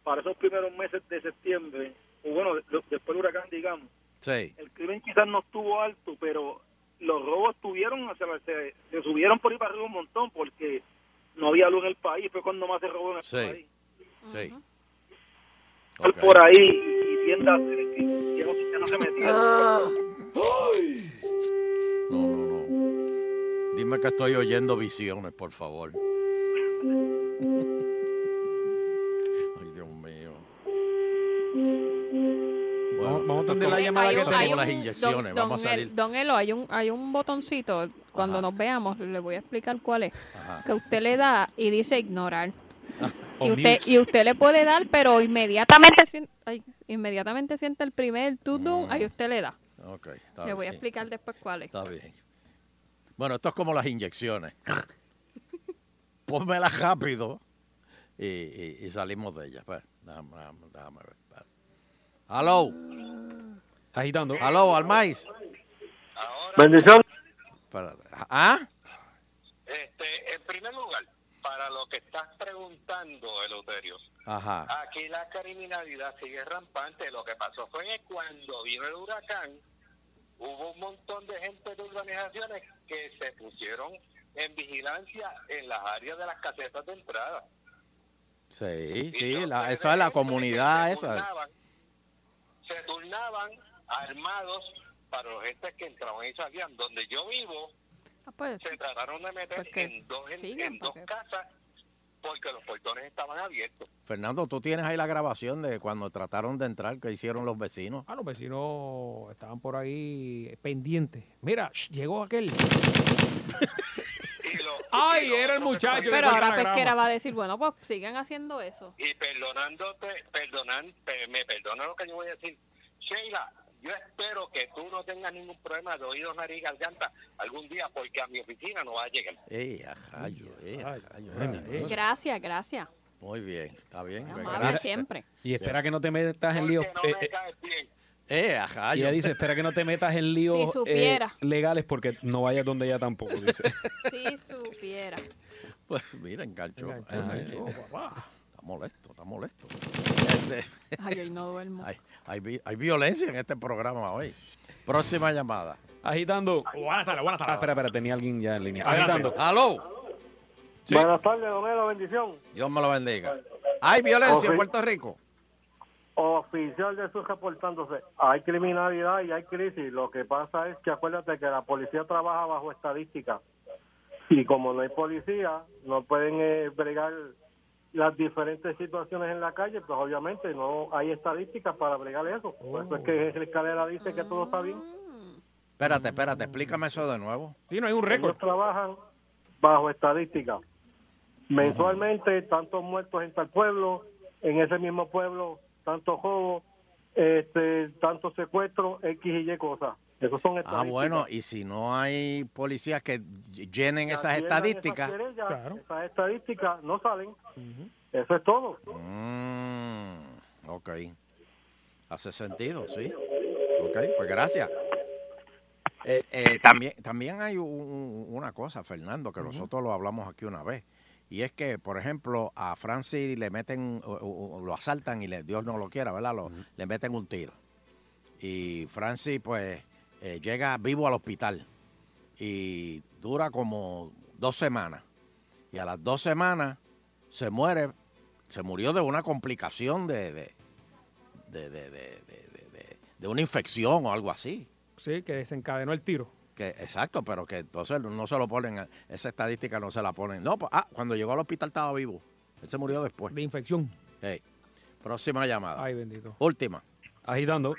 para esos primeros meses de septiembre, o bueno, de- después del huracán, digamos, Sí. el crimen quizás no estuvo alto, pero los robos tuvieron, o sea, se, se subieron por ahí para arriba un montón porque no había luz en el país, fue cuando más se robó en el Sí. país. Sí. Estar Ok. Por ahí y tiendas que, no, que no se metían. No, no, no. Dime que estoy oyendo visiones, por favor. Ay, Dios mío. Vamos- vamos a atender la llamada que tenemos. como las inyecciones. don, Vamos a salir. El- don Elo, hay un, hay un botoncito, cuando Ajá. nos veamos, le voy a explicar cuál es, Ajá. que usted le da y dice ignorar. O Y usted, y usted le puede dar, pero inmediatamente, ay, inmediatamente siente el primer tudum, ahí usted le da. Ok, está Le voy a explicar después cuál es. Está bien. Bueno, esto es como las inyecciones. Pónmelas rápido y, y- y salimos de ellas. Pues, déjame, déjame- déjame ver. Hello, Agitando. hello, Almais. Bendición. ¿Ah? Este, en primer lugar, para lo que estás preguntando, Eleuterio, Ajá. aquí la criminalidad sigue rampante. Lo que pasó fue que cuando vino el huracán, hubo un montón de gente de urbanizaciones que se pusieron en vigilancia en las áreas de las casetas de entrada. Sí, sí, la, esa es la comunidad esa. Se turnaban armados para los gente que entraban y salían. Donde yo vivo, Ah, pues, se trataron de meter Pues en dos, en, dos casas porque los portones estaban abiertos. Fernando, tú tienes ahí la grabación de cuando trataron de entrar, que hicieron los vecinos. Ah, los vecinos estaban por ahí pendientes. Mira, llegó aquel. Ay, era el muchacho. pero ahora. Pesquera va a decir, bueno, pues sigan haciendo eso. Y perdonándote, perdonan, pe- me perdona lo que yo voy a decir. Sheila, yo espero que tú no tengas ningún problema de oídos, nariz garganta algún día, porque a mi oficina no va a llegar. ¡Ey, ajayo! ¡Ey, Gracias, gracias. Muy bien, está bien. Amable Gracias. siempre. Y espera que no te metas en líos. eh, eh, ¡Eh, y ella dice, espera que no te metas en líos Si eh, legales porque no vayas donde ella tampoco, dice. Si supiera. Pues mira, enganchó. Enganchó, Eh, papá. Está molesto, está molesto. Este, Ay, hoy no duermo. hay, hay vi- hay violencia en este programa hoy. Próxima llamada. Agitando. Buenas tardes, buenas Ah, tardes. espera, espera, tenía alguien ya en línea. Agitando. ¡Aló! Sí. Buenas tardes, don Elo, bendición. Dios me lo bendiga. ¿Hay violencia en. Puerto Rico? Oficial de Jesús reportándose. Hay criminalidad y hay crisis. Lo que pasa es que acuérdate que la policía trabaja bajo estadística. Y como no hay policía, no pueden eh, bregar las diferentes situaciones en la calle, pues obviamente no hay estadísticas para bregar eso. Por eso es que el escalera dice que todo está bien. Espérate, espérate, explícame eso de nuevo. Sí, no hay un récord. Ellos trabajan bajo estadística. Mensualmente, tantos muertos en tal pueblo, en ese mismo pueblo, tantos robos, este, tantos secuestros, X y Y cosas. Esos son Ah, bueno, y si no hay policías que llenen Ya esas llenan estadísticas. esas querellas, Claro. Esas estadísticas no salen. Eso es todo. Mm, ok. Hace sentido, sí. Ok, pues gracias. Eh, eh, también, también hay un- un- una cosa, Fernando, que nosotros lo hablamos aquí una vez. Y es que, por ejemplo, a Francis le meten, o- o- o lo asaltan y le, Dios no lo quiera, ¿verdad? Lo- Le meten un tiro. Y Francis, pues, eh, llega vivo al hospital. Y dura como dos semanas. Y a las dos semanas se muere, se murió de una complicación de- de- de- de- de una infección o algo así. Sí, que desencadenó el tiro. Que, exacto, pero que entonces no se lo ponen, esa estadística no se la ponen. No, pues, ah, cuando llegó al hospital estaba vivo. Él se murió después. De infección. Hey. Próxima llamada. Ay, bendito. Última. Agitando.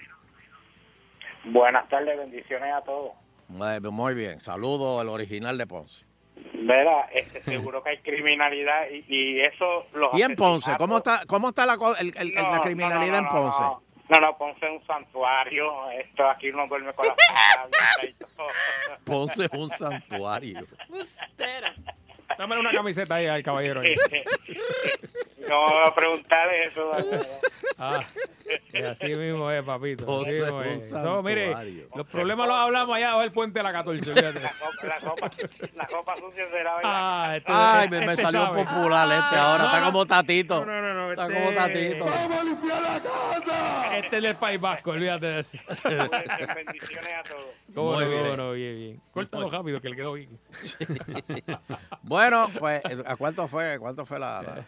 Buenas tardes, bendiciones a todos. Muy, muy bien. Saludo al original de Ponce. Verá, este, seguro que hay criminalidad y, y eso los ¿Y en Ponce? ¿Cómo está, cómo está la, co- el- el- No, la no, criminalidad no, no, en Ponce? No, no, Ponce es un santuario. Esto aquí uno duerme con la palabra y todo. Ponce es un santuario. Bustera. Dame una camiseta ahí al caballero. ahí. No voy a preguntarle eso. Ah, y así mismo es, papito. Así mismo es. So, mire, los problemas los hablamos allá abajo del puente de la 14. fíjate. La copa, la copa, la copa sucia será Ah, este- Ay, me, me este salió sabe. popular este ahora. No, está no. como tatito. No, no, no, no, Está este- como tatito. Este es del País Vasco, olvídate de eso. Bendiciones a todos. ¿Cómo Muy no, no? Bien, bien. Córtalo rápido, que le quedó bien. Bueno, pues, ¿a cuánto fue, cuánto fue la, la,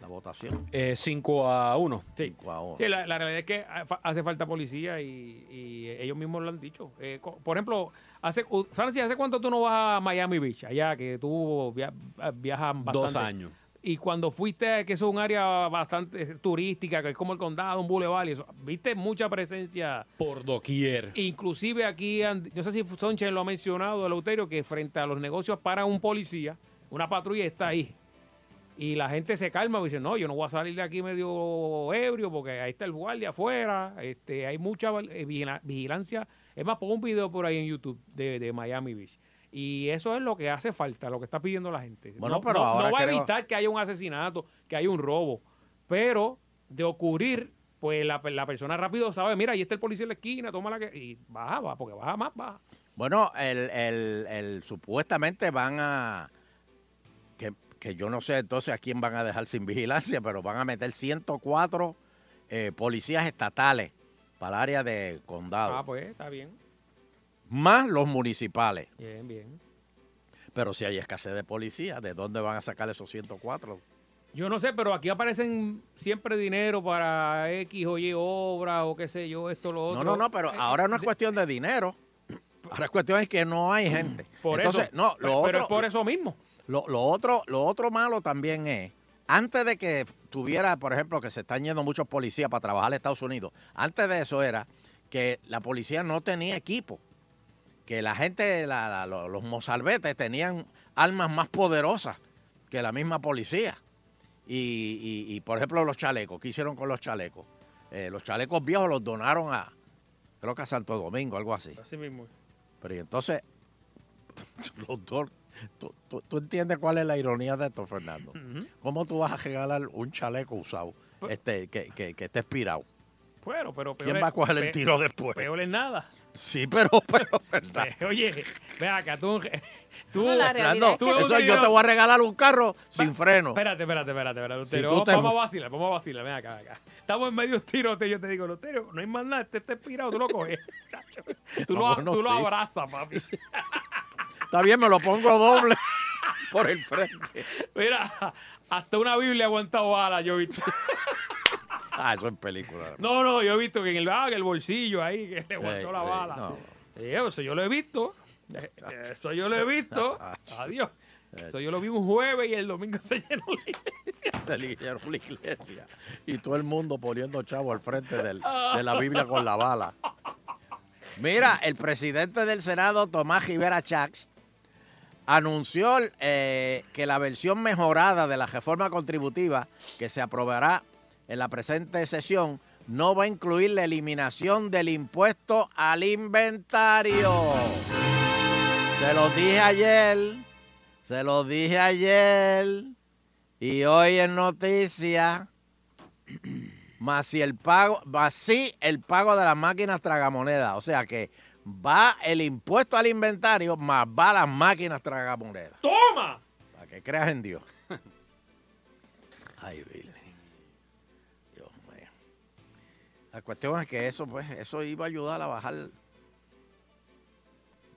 la votación? 5 a 1. Sí. Cinco a uno. Sí, la, la realidad es que ha- hace falta policía y, y ellos mismos lo han dicho. Eh, co- por ejemplo, hace, u- Francis, ¿hace cuánto tú no vas a Miami Beach? Allá que tú via- viajas bastante. Dos años. Y cuando fuiste, que eso es un área bastante turística, que es como el condado, un boulevard y eso, viste mucha presencia. Por doquier. Inclusive aquí, no sé si Sonche lo ha mencionado, Eleuterio, que frente a los negocios para un policía, una patrulla está ahí. Y la gente se calma y dice, no, yo no voy a salir de aquí medio ebrio porque ahí está el guardia afuera. Este, hay mucha eh, vigila- vigilancia. Es más, pongo un video por ahí en YouTube de, de Miami Beach. Y eso es lo que hace falta, lo que está pidiendo la gente. Bueno, no, pero no- ahora no va a evitar que haya un asesinato, que haya un robo. Pero de ocurrir, pues la, la persona rápido sabe, mira, ahí está el policía en la esquina, toma la que... Y baja, va, porque baja más, baja. Bueno, el, el, el- supuestamente van a... Que, que yo no sé entonces a quién van a dejar sin vigilancia, pero van a meter 104 eh, policías estatales para el área de condado, Ah, pues, está bien. Más los municipales. Bien, bien. Pero si hay escasez de policías, ¿de dónde van a sacar esos 104? Yo no sé, pero aquí aparecen siempre dinero para X o Y obra o qué sé yo, esto, lo otro. No, no, no, pero Eh, ahora no es cuestión de dinero. Ahora es cuestión de que no hay gente. Por Entonces, eso. no, lo pero, otro, pero es por eso mismo. Lo, lo otro, lo otro malo también es, antes de que tuviera, por ejemplo, que se están yendo muchos policías para trabajar en Estados Unidos, antes de eso era que la policía no tenía equipo, que la gente, la- la- lo- los mozalbetes tenían armas más poderosas que la misma policía. Y, y- y, por ejemplo, los chalecos, ¿qué hicieron con los chalecos? Eh, los chalecos viejos los donaron a, creo que a Santo Domingo, algo así. Así mismo. Pero y entonces, los dos, tú, tú- tú entiendes cuál es la ironía de esto, Fernando. ¿Cómo tú vas a regalar un chaleco usado este, que, que, que esté expirado? Bueno, pero peor ¿Quién va a coger el tiro después? Peor es nada. Sí, pero, pero Fernando. Eh, Oye, ve acá, tú. tú No, la realidad es que tú Eso yo te voy a regalar un carro sin freno. Espérate, espérate, espérate, espérate. Si Lutero. vamos, te- vamos a vacilar, vamos a vacilar. Ven acá, ven acá. Estamos en medio de un tirote. Yo te digo, Lutero, no hay más nada. Este está expirado, tú lo coges. chacho. Tú, lo, abrazas, papi. Está bien, me lo pongo doble por el frente. Mira, hasta una Biblia ha aguantado balas, yo he visto. Ah, eso es película. No, no, yo he visto que en el, ah, en el bolsillo ahí, que le Ey, la bala. no. Eso yo lo he visto. Eso yo lo he visto. Adiós. Eso yo lo vi un jueves y el domingo se llenó la iglesia. Se eligieron la iglesia. Y todo el mundo poniendo chavo al frente del- de la Biblia con la bala. Mira, el presidente del Senado, Tomás Rivera Chats, anunció eh, que la versión mejorada de la reforma contributiva que se aprobará en la presente sesión no va a incluir la eliminación del impuesto al inventario. Se lo dije ayer, se lo dije ayer y hoy en noticia, más si el pago, más si el pago de las máquinas tragamonedas, o sea que va el impuesto al inventario más va las máquinas tragamonedas. ¡Toma! Para que creas en Dios. Ay. Dios La cuestión es que eso, pues, eso iba a ayudar a bajar,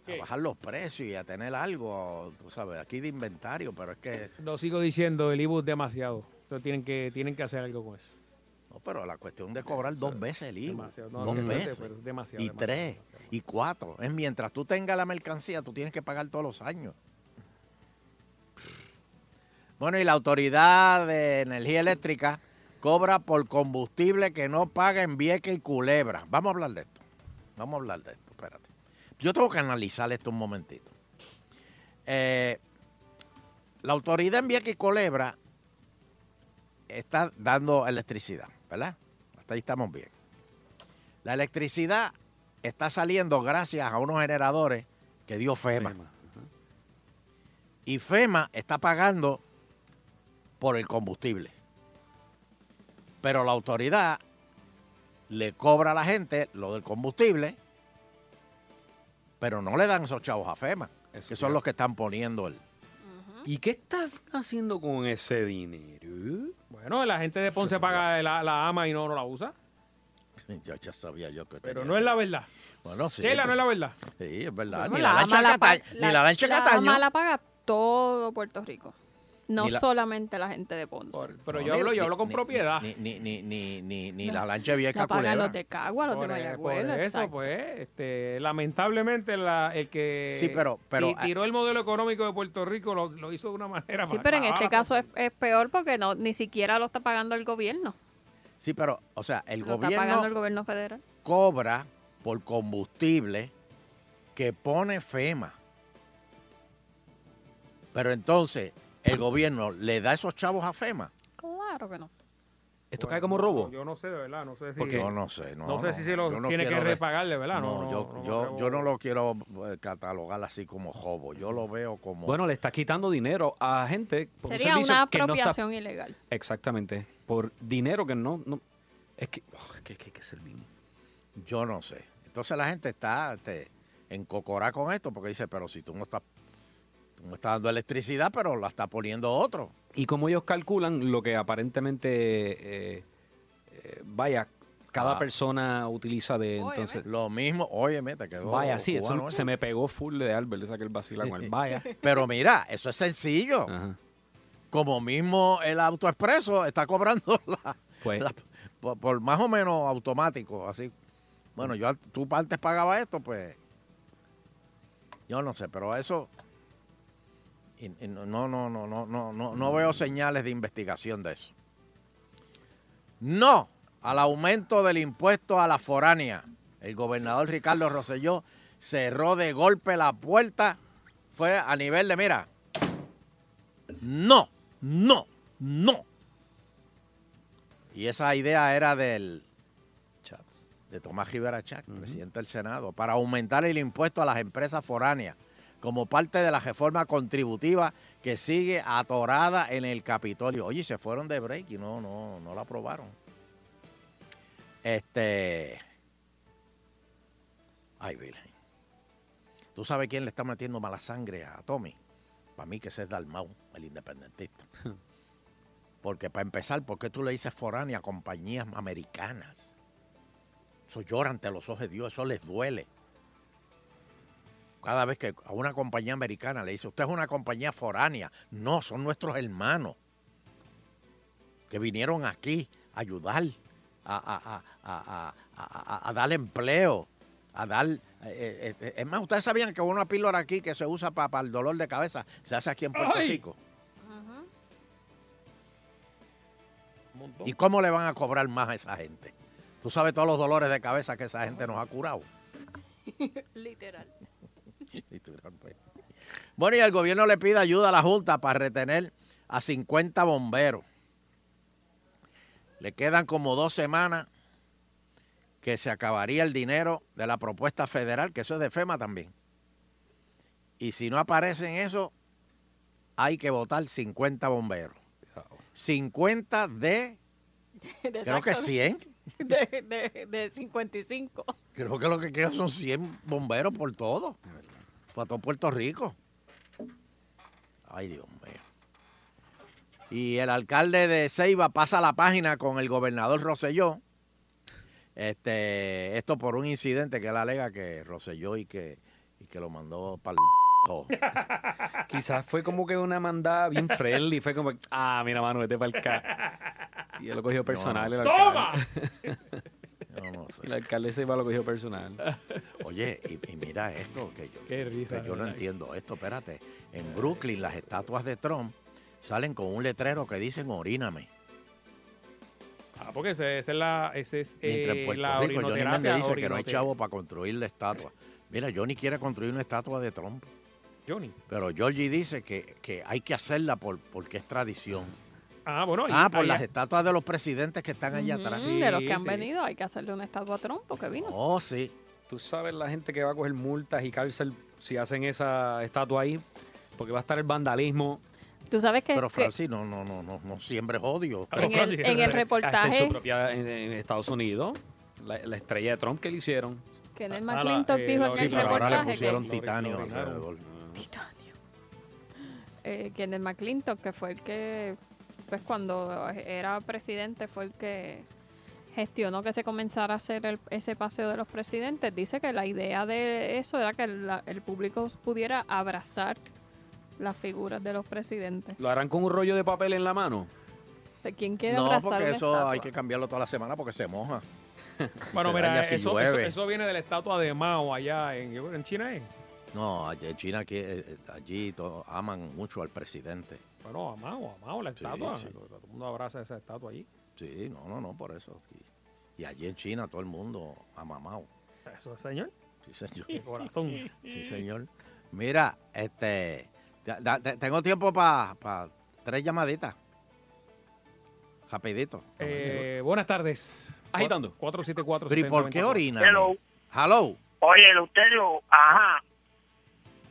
a bajar los precios y a tener algo, tú sabes, aquí de inventario, pero es que Lo sigo diciendo, el IBU es demasiado. Entonces tienen que, tienen que hacer algo con eso. No, pero la cuestión de cobrar dos veces el. Demasiado, no, dos veces. demasiado, y demasiado, tres. Y cuatro. Es mientras tú tengas la mercancía, tú tienes que pagar todos los años. Bueno, y la Autoridad de Energía Eléctrica cobra por combustible que no paga en Vieques y Culebra. Vamos a hablar de esto. Vamos a hablar de esto. Espérate. Yo tengo que analizar esto un momentito. Eh, la autoridad en Vieques y Culebra está dando electricidad, ¿verdad? Hasta ahí estamos bien. La electricidad está saliendo gracias a unos generadores que dio FEMA. Y FEMA está pagando por el combustible. Pero la autoridad le cobra a la gente lo del combustible, pero no le dan esos chavos a FEMA, que son claro. los que están poniendo el... ¿Y qué estás haciendo con ese dinero? Bueno, la gente de Ponce paga la, la ama y no, no la usa. Ya, ya sabía yo que Pero tenía- no es la verdad. Bueno, sí. Sheila, no es la verdad. Sí, es verdad. Bueno, ni la, la la ni la- la lancha la Cataño. ama la paga todo Puerto Rico. No la- solamente la gente de Ponce. Pero No, yo ni- hablo, yo hablo con ni- propiedad. Ni, ni, ni, ni, ni, ni No. la lancha vieja la culebra. los de Cagua, los Por, de e- por Mayagüez. eso, exacto. pues, este, lamentablemente la- el que Sí, pero- pero- ti- tiró el modelo económico de Puerto Rico lo, lo hizo de una manera Sí, más pero en este caso es, es peor porque no ni siquiera lo está pagando el gobierno. Sí, pero, o sea, el Lo está pagando el gobierno gobierno federal. cobra por combustible que pone FEMA. Pero entonces, el gobierno le da esos chavos a FEMA. Claro que no. ¿Esto Bueno, cae como robo? Yo no sé, de verdad, no sé si... Porque yo no sé, no. no sé si se lo tiene que repagarle, ¿verdad? No, yo, no, yo, no, yo no lo quiero eh, catalogar así como jobo. Yo lo veo como. Bueno, le está quitando dinero a gente por un Sería servicio una que no está- apropiación ilegal. Exactamente. Por dinero que no... no es que, oh, es que, que hay que ser bien. Yo no sé. Entonces la gente está este, en cocorá con esto porque dice, pero si tú no estás No está dando electricidad, pero la está poniendo otro. Y como ellos calculan lo que aparentemente, eh, eh, vaya, cada Ah. persona utiliza de entonces... Lo mismo, oye, te quedó. Vaya, sí, eso se me pegó full de Albert, o sea que él vacila con el vaya. Pero mira, eso es sencillo. Como mismo el autoexpreso está cobrando la, Pues. la- por, por más o menos automático, así. Bueno, yo tú antes pagabas esto, pues yo no sé, pero eso y- no, no, no, no, no, no, no veo señales de investigación de eso. No al aumento del impuesto a la foránea. El gobernador Ricardo Rosselló cerró de golpe la puerta. Fue a nivel de, mira, no, no, no. Y esa idea era del de Tomás Rivera Chat, presidente del Senado, para aumentar el impuesto a las empresas foráneas como parte de la reforma contributiva que sigue atorada en el Capitolio. Oye, se fueron de break y no, no, no la aprobaron. Este. Ay, Virgen. ¿Tú sabes quién le está metiendo mala sangre a Tommy? Para mí que ese es Dalmau, el independentista. Porque para empezar, ¿por qué tú le dices foránea a compañías americanas? Eso llora ante los ojos de Dios, eso les duele. Cada vez que a una compañía americana le dice, usted es una compañía foránea. No, son nuestros hermanos que vinieron aquí a ayudar, a, a- a- a- a- a- a dar empleo, a dar... eh, eh, eh, es más, ustedes sabían que una píldora aquí que se usa para el dolor de cabeza se hace aquí en Puerto Ay. Rico. ¿Y cómo le van a cobrar más a esa gente? Tú sabes todos los dolores de cabeza que esa gente nos ha curado. Literal. Bueno, y el gobierno le pide ayuda a la Junta para retener a 50 bomberos. Le quedan como dos semanas que se acabaría el dinero de la propuesta federal, que eso es de FEMA también. Y si no aparecen eso, hay que votar 50 bomberos. 50 de, De creo que exacto. 100. De, de, de 55. Creo que lo que queda son 100 bomberos por todo. Para todo Puerto Rico. Ay, Dios mío. Y el alcalde de Ceiba pasa la página con el gobernador Rosselló. Este, esto por un incidente que él alega que Rosselló y que, y que lo mandó para el... Quizás fue como que una mandada bien friendly. Fue como, ah, mira, mano, vete para el ca. Y él lo cogió personal. el ¡Toma! alcalde. Y el alcalde se iba lo cogió personal. Oye, y, y mira esto, que yo, Qué risa, que yo no entiendo esto, espérate. En Brooklyn las estatuas de Trump salen con un letrero que dicen oríname. Ah, porque ese, ese es la, ese es, Mientras en eh, Puerto la Rico Johnny. Méndez dice que no hay chavo para construir la estatua. Mira, Johnny quiere construir una estatua de Trump. Johnny. Pero Georgie dice que, que hay que hacerla por, porque es tradición. Ah, bueno. Ah, por allá- las estatuas de los presidentes que están allá atrás. Mm, de los que han venido, hay que hacerle una estatua a Trump porque vino. Oh, sí. Tú sabes la gente que va a coger multas y cárcel si hacen esa estatua ahí, porque va a estar el vandalismo. Tú sabes que, Pero que Francis, no, no, no, no, no siembres odio. En el- en el Hasta reportaje- en su propia en, en Estados Unidos, la, la estrella de Trump que le hicieron. Kenneth Ah, McClintock la- eh, dijo la en Sí, el pero ahora le pusieron que, titanio alrededor. eh, Kenneth McClintock, que fue el que, pues cuando era presidente, fue el que gestionó que se comenzara a hacer el- ese paseo de los presidentes. Dice que la idea de eso era que la- el público pudiera abrazar las figuras de los presidentes. ¿Lo harán con un rollo de papel en la mano? O sea, ¿Quién quiere No, abrazar porque eso estatua? hay que cambiarlo toda la semana porque se moja. Bueno, Se mira, eso, eso, llueve. eso viene de la estatua de Mao allá en, China. ¿eh? No, en China, aquí, eh, eh, allí to- aman mucho al presidente. Bueno, a Mao, a Mao, la estatua. sí. Todo el mundo abraza esa estatua allí. Sí, no, no, no, por eso. Y, y allí en China todo el mundo ama a Mao. Eso es, señor. Sí, señor. De corazón. Sí, señor. Mira, este, da- da- te- tengo tiempo para tres llamaditas. Rapidito. Eh, buenas tardes. Agitando. 474 Pero ¿y por qué orina? Hello. Hello. Oye, Eleuterio, ajá.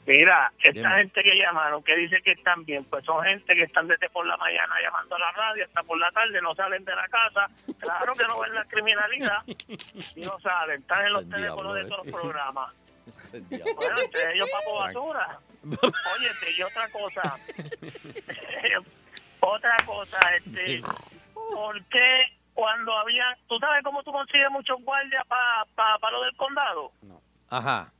Mira, esta gente que llamaron, que dice que están bien, pues son gente que están desde por la mañana llamando a la radio hasta por la tarde, no salen de la casa. Claro que no ven la criminalidad y no salen, están en los teléfonos de eh. todos los programas. Ese diablo. Bueno, entre ellos papo basura. Óyete, y otra cosa. otra cosa, este. ¿Por qué cuando había. ¿Tú sabes cómo tú consigues muchos guardias para pa, pa lo del condado? Ajá.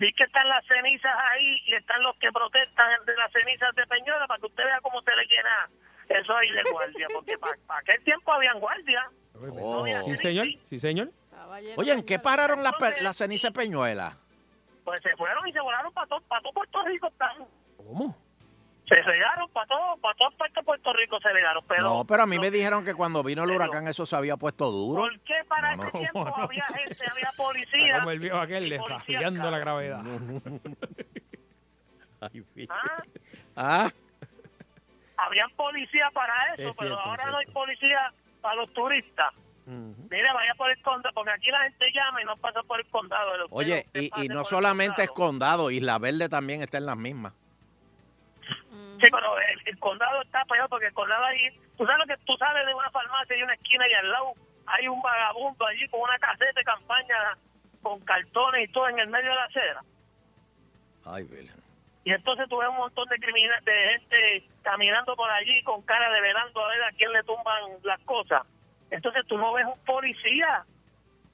Vi que están las cenizas ahí y están los que protestan de las cenizas de Peñuela para que usted vea cómo se le llena eso ahí de guardia. Porque para aquel tiempo habían guardias. Oh. Sí, señor. Sí, señor. Oye, ¿en qué pararon las las cenizas de Peñuela? Pues se fueron y se volaron para todo, para todo Puerto Rico. Están. ¿Cómo? Se regaron para todo, para todas partes de Puerto Rico se regaron. Pero, no, pero a mí me dijeron que cuando vino el huracán eso se había puesto duro. ¿por qué para No, ese no. tiempo había gente, había policía? Como el viejo aquel desafiando la gravedad. ¿Ah? Ah, Habían policía para eso, Es pero cierto, ahora es no hay policía para los turistas. Mira, vaya por el condado, porque aquí la gente llama y no pasa por el condado. Oye, y, y no solamente es condado. condado, Isla Verde también está en las mismas. Sí, pero el, el condado está peor porque el condado ahí, tú sabes lo que tú sales de una farmacia y una esquina y al lado hay un vagabundo allí con una caseta de campaña con cartones y todo en el medio de la acera. Ay, Virgen. Y entonces tú ves un montón de criminales, de gente caminando por allí con cara de velando a ver a quién le tumban las cosas. Entonces tú no ves un policía.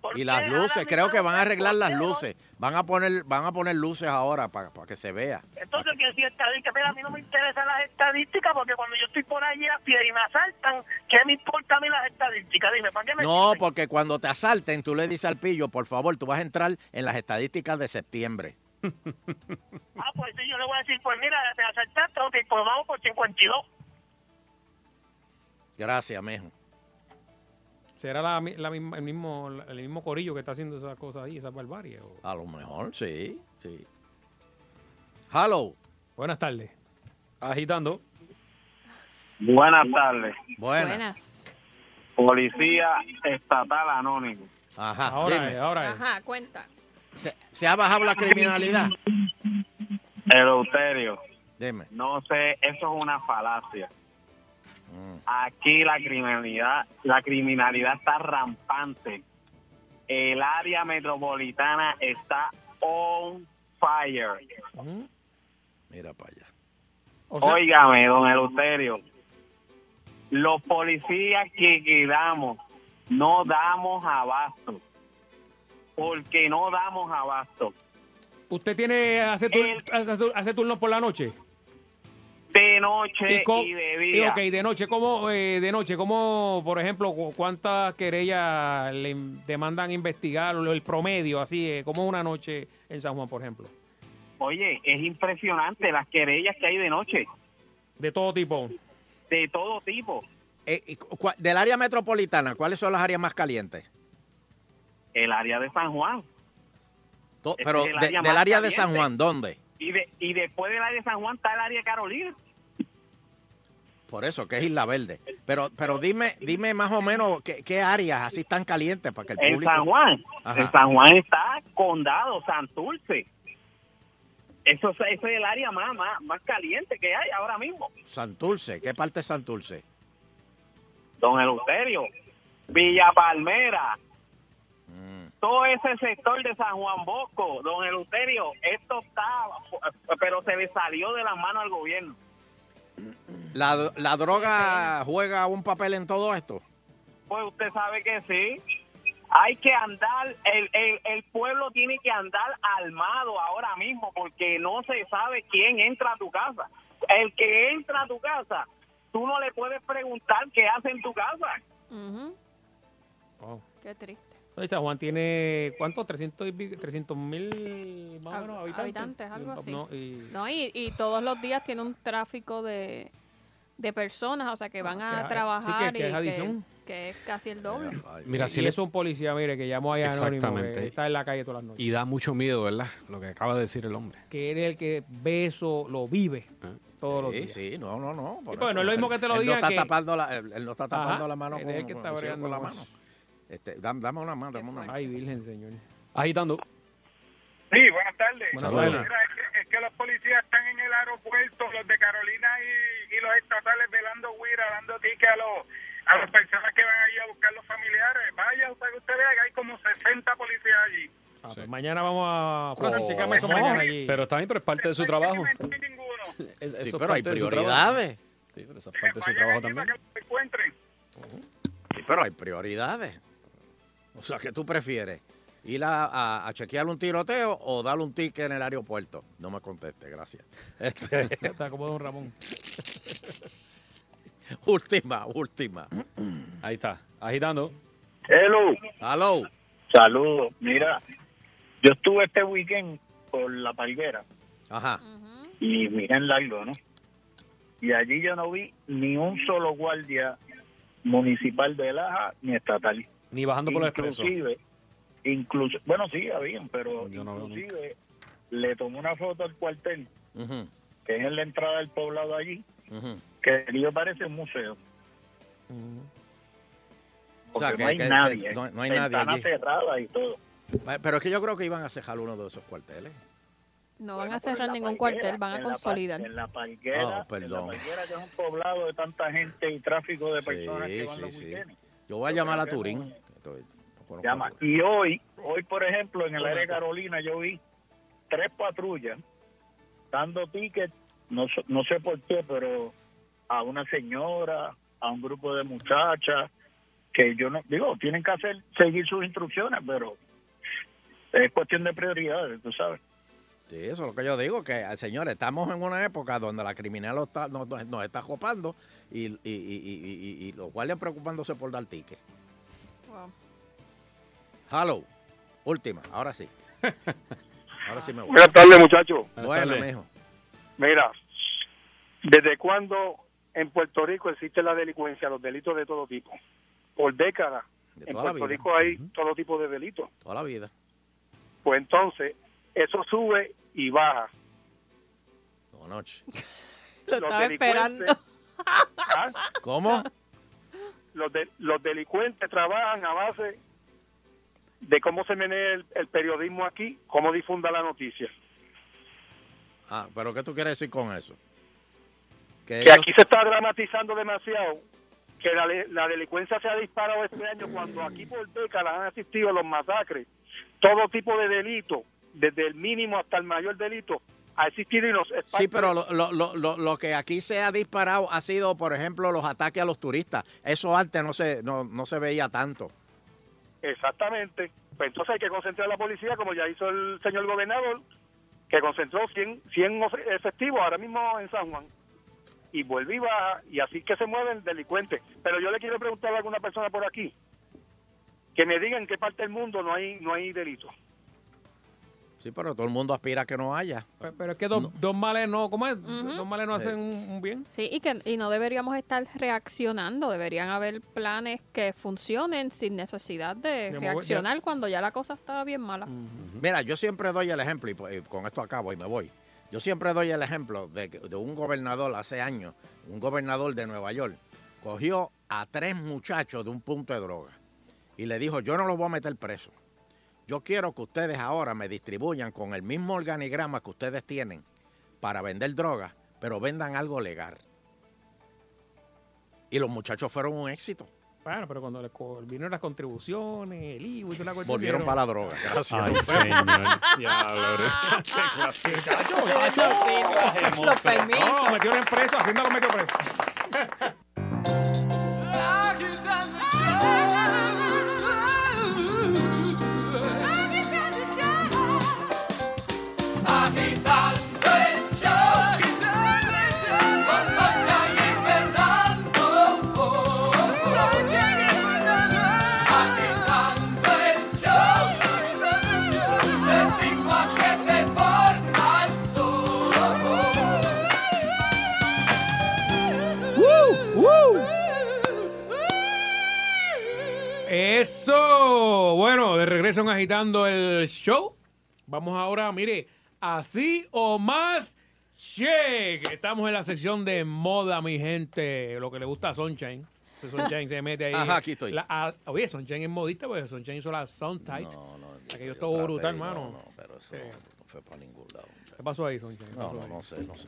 ¿Por Y las luces, creo que van a arreglar las luces. Van a poner van a poner luces ahora para que se vea. Entonces, que si estadística, mira, a mí no me interesan las estadísticas porque cuando yo estoy por allí a pie y me asaltan, ¿qué me importa a mí las estadísticas? Dime, ¿para qué me No, sirven? porque cuando te asalten, tú le dices al pillo, por favor, tú vas a entrar en las estadísticas de septiembre. Ah, pues sí, yo le voy a decir, pues mira, te asaltaste, ok, pues vamos por 52. Gracias, mijo. ¿Será la, la misma- el, mismo, el mismo corillo que está haciendo esas cosas ahí, esas barbaries? o? A lo mejor, sí, sí. Hello. Buenas tardes. Agitando. Buenas tardes. Buenas. Buenas. Policía Estatal Anónimo. Ajá. Ahora dime. es, ahora es. Ajá, cuenta. ¿Se, se ha bajado la criminalidad? Eleuterio, Dime. no sé, eso es una falacia. Aquí la criminalidad, la criminalidad está rampante. El área metropolitana está on fire. Mira para allá. O sea, Óigame, don Eleuterio, los policías que quedamos no damos abasto. Porque no damos abasto. ¿Usted tiene hace, tur- El- hace, hace turnos por la noche? De noche y, co- de y, día. ok, de noche, ¿cómo, eh, de noche, cómo, por ejemplo, cu- cuántas querellas le demandan investigar, el promedio, así, eh, como una noche en San Juan, por ejemplo? Oye, es impresionante las querellas que hay de noche, De todo tipo. de todo tipo. Eh, y del área metropolitana, ¿cuáles son las áreas más calientes? El área de San Juan. To- Ese pero de- área del área de San. Juan, ¿dónde? Y, de, y después del área de San Juan está el área de Carolina. Por eso, que es Isla Verde. Pero pero dime dime más o menos qué, qué áreas así están calientes para que el En público... San Juan. Ajá. En San Juan está Condado, Santurce. Eso, es- eso es el área más, más, más caliente que hay ahora mismo. Santurce, ¿qué parte es Santurce? Don Eleuterio, Villa Palmera. Todo ese sector de San Juan Bosco, don Eleuterio, esto está, pero se le salió de las manos al gobierno. ¿La, la droga juega un papel en todo esto? Pues usted sabe que sí. Hay que andar, el, el, el pueblo tiene que andar armado ahora mismo porque no se sabe quién entra a tu casa. El que entra a tu casa, tú no le puedes preguntar qué hace en tu casa. Oh. Qué triste. Entonces, San Juan tiene, ¿cuánto? 300 mil más o menos Hab- habitantes. habitantes, algo así. No, y- No, y, y todos los días tiene un tráfico de, de personas, o sea, que van a que- trabajar sí, que- que y es adición. que es casi el doble. Mira, y si le- eso un policía, mire, que llamó ahí anónimo, que está en la calle todas las noches. Y da mucho miedo, ¿verdad? Lo que acaba de decir el hombre. que eres el que ve eso, lo vive todos los Sí, días. sí, no, no, no. por Sí, porque no es lo mismo que te lo él digan No está que- tapando la, él, él no está tapando Ajá, la mano con, es el que está con- la mano. Este, dame, dame una mano, dame una mano. Ay, virgen, señor. Agitando. Sí, buenas tardes. Buenas tardes. Mira, es, que, es que los policías están en el aeropuerto, los de Carolina y, y los estatales velando guira, dando tickets a, los, a las personas que van allí a buscar los familiares. Vaya, usted, usted vea que hay como 60 policías allí. Ah, pues mañana vamos a... ¿Cómo? checame eso mañana allí. Pero está bien, pero es parte de su trabajo. Es- Sí, eso es pero hay prioridades. Sí, pero eso es parte de su trabajo también. Sí, pero hay prioridades. O sea, ¿qué tú prefieres? ¿Ir a, a- a chequear un tiroteo o darle un ticket en el aeropuerto? No me conteste, gracias. Este, Está como Don Ramón. última, última. Ahí está, agitando. Hello. Hello. Saludos. Mira, yo estuve este weekend por la palguera Ajá. y miren largo, ¿no? Y allí yo no vi ni un solo guardia municipal de Laja ni estatal. Ni bajando por el expreso. Inclusive, incluso, bueno, sí, habían, pero Yo no inclusive le tomé una foto al cuartel, que es en la entrada del poblado allí, ujú. que ello parece un museo. O sea, que- no hay que- que nadie. no- no hay nadie allí. cerrada y todo. Eh, Pero es que yo creo que iban a cejar uno de esos cuarteles. No van a cerrar ningún cuartel, van a consolidar. En la Palguera, Ah, en la perdón. Palguera, que es un poblado de tanta gente y tráfico de Sí, personas que van sí, los sí. Yo voy a Yo llamar a que Turín. Llama. Turín. Y hoy, hoy por ejemplo, en el área de Carolina yo vi tres patrullas dando tickets, no, no sé por qué, pero a una señora, a un grupo de muchachas, que yo no, digo, tienen que hacer, seguir sus instrucciones, pero es cuestión de prioridades, tú sabes. Sí, eso es lo que yo digo, que eh, señores, estamos en una época donde la criminal está- nos, nos- nos está copando y, y, y, y- los guardias preocupándose por dar ticket. Wow. Hello, última, ahora sí. Ahora sí me voy. Buenas tardes, muchachos. Bueno, mijo. Mira, ¿desde cuándo en Puerto Rico existe la delincuencia, los delitos de todo tipo? Por décadas. De En toda la Puerto vida. Rico hay todo tipo de delitos. Toda la vida. Pues entonces, eso sube y baja. Buenas noches. Lo estaba esperando. ¿Ah? ¿Cómo? Los, de- los delincuentes trabajan a base de cómo se menea el, el periodismo aquí, cómo difunda la noticia. Ah, pero ¿qué tú quieres decir con eso? Que que ellos- aquí se está dramatizando demasiado, que la, la delincuencia se ha disparado este año cuando aquí por décadas han asistido los masacres, todo tipo de delito, desde el mínimo hasta el mayor delito, ha existido y nos es Sí, pero lo, lo, lo, lo, que aquí se ha disparado ha sido, por ejemplo, los ataques a los turistas. Eso antes no se, no, no se veía tanto. Exactamente. Pues entonces hay que concentrar a la policía, como ya hizo el señor gobernador, que concentró 100, 100 ofe- efectivos ahora mismo en San Juan. Y vuelve y baja, y así que se mueven delincuentes. Pero yo le quiero preguntar a alguna persona por aquí, que me diga en qué parte del mundo no hay no hay delito. Sí, pero todo el mundo aspira a que no haya. Pero, pero es que dos, dos males no, ¿cómo es? Dos males no hacen un, un bien. Sí, y que y no deberíamos estar reaccionando, deberían haber planes que funcionen sin necesidad de De mover- reaccionar cuando ya la cosa está bien mala. Mira, yo siempre doy el ejemplo, y pues, y con esto acabo y me voy. Yo siempre doy el ejemplo de, que- de un gobernador hace años, un gobernador de Nueva York, cogió a tres muchachos de un punto de droga y le dijo, yo no los voy a meter preso. Yo quiero que ustedes ahora me distribuyan con el mismo organigrama que ustedes tienen para vender droga, pero vendan algo legal. Y los muchachos fueron un éxito. Bueno, pero cuando le co- vinieron las contribuciones, el IVA y toda la cuestión. Volvieron para la droga. Gracias. Ay, señor. Diablo, qué clase. Los permisos. No, metieron preso, Hacienda lo metió preso. Eso. Bueno, de regreso en Agitando el Show. Vamos ahora, mire, así o más check. Estamos en la sección de moda, mi gente. Lo que le gusta a Sunshine. Sunshine se mete ahí. Ajá, aquí estoy. La- a- oye, Sunshine es modista, porque Sunshine hizo la Sound Tight. No, no, Aquello estuvo brutal, no, mano. no, pero eso no fue para ningún lado. ¿Qué pasó ahí, Sunshine? ¿Qué No, no, no sé, no sé.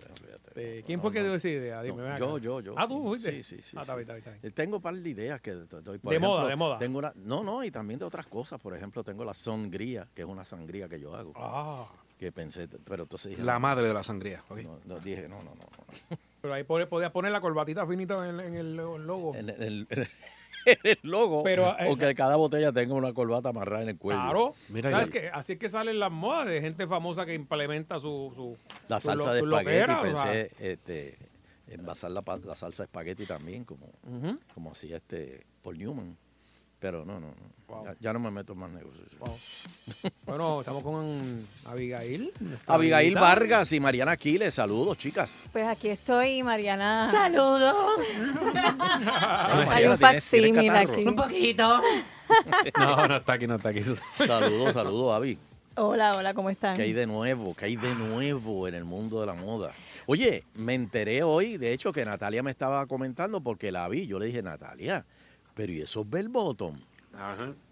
Este, ¿Quién fue que dio esa idea? Dime. Yo, yo, yo. Ah, tú, ¿viste? Sí, sí, sí. Ah, está bien, está bien, está bien. Eh, Tengo un par de ideas que te doy. Por De ejemplo, moda, de moda. Tengo una, no, no, y también de otras cosas. Por ejemplo, tengo la sangría, que es una sangría que yo hago. Ah. Que pensé, pero entonces dije, La madre de la sangría. ok. no, no, dije, no, no, no. Pero ahí podías poner la corbatita finita en, en el logo. En, el- en el, el logo, Pero, eh, o que cada botella tenga una corbata amarrada en el cuello. Claro. Mira, ¿Sabes qué? Así es que salen las modas de gente famosa que implementa su... su La su salsa de su espagueti, loquera, o sea. pensé este, envasar la, pa- la salsa de espagueti también, como, como hacía este Paul Newman. Pero no, no, no. Ya, ya no me meto en más negocios. Bueno, estamos con Abigail. Abigail amiguita. Vargas y Mariana Aquiles, saludos, chicas. Pues aquí estoy, Mariana. Saludos. Ay, Hay un ¿tienes- facsímil aquí. Un poquito. No, no está aquí, no está aquí. Saludos, saludos, Avi. Hola, hola, ¿cómo están? ¿Qué hay de nuevo? ¿Qué hay de nuevo en el mundo de la moda? Oye, me enteré hoy, de hecho, que Natalia me estaba comentando porque la vi. Yo le dije, Natalia, pero ¿y esos bell bottoms?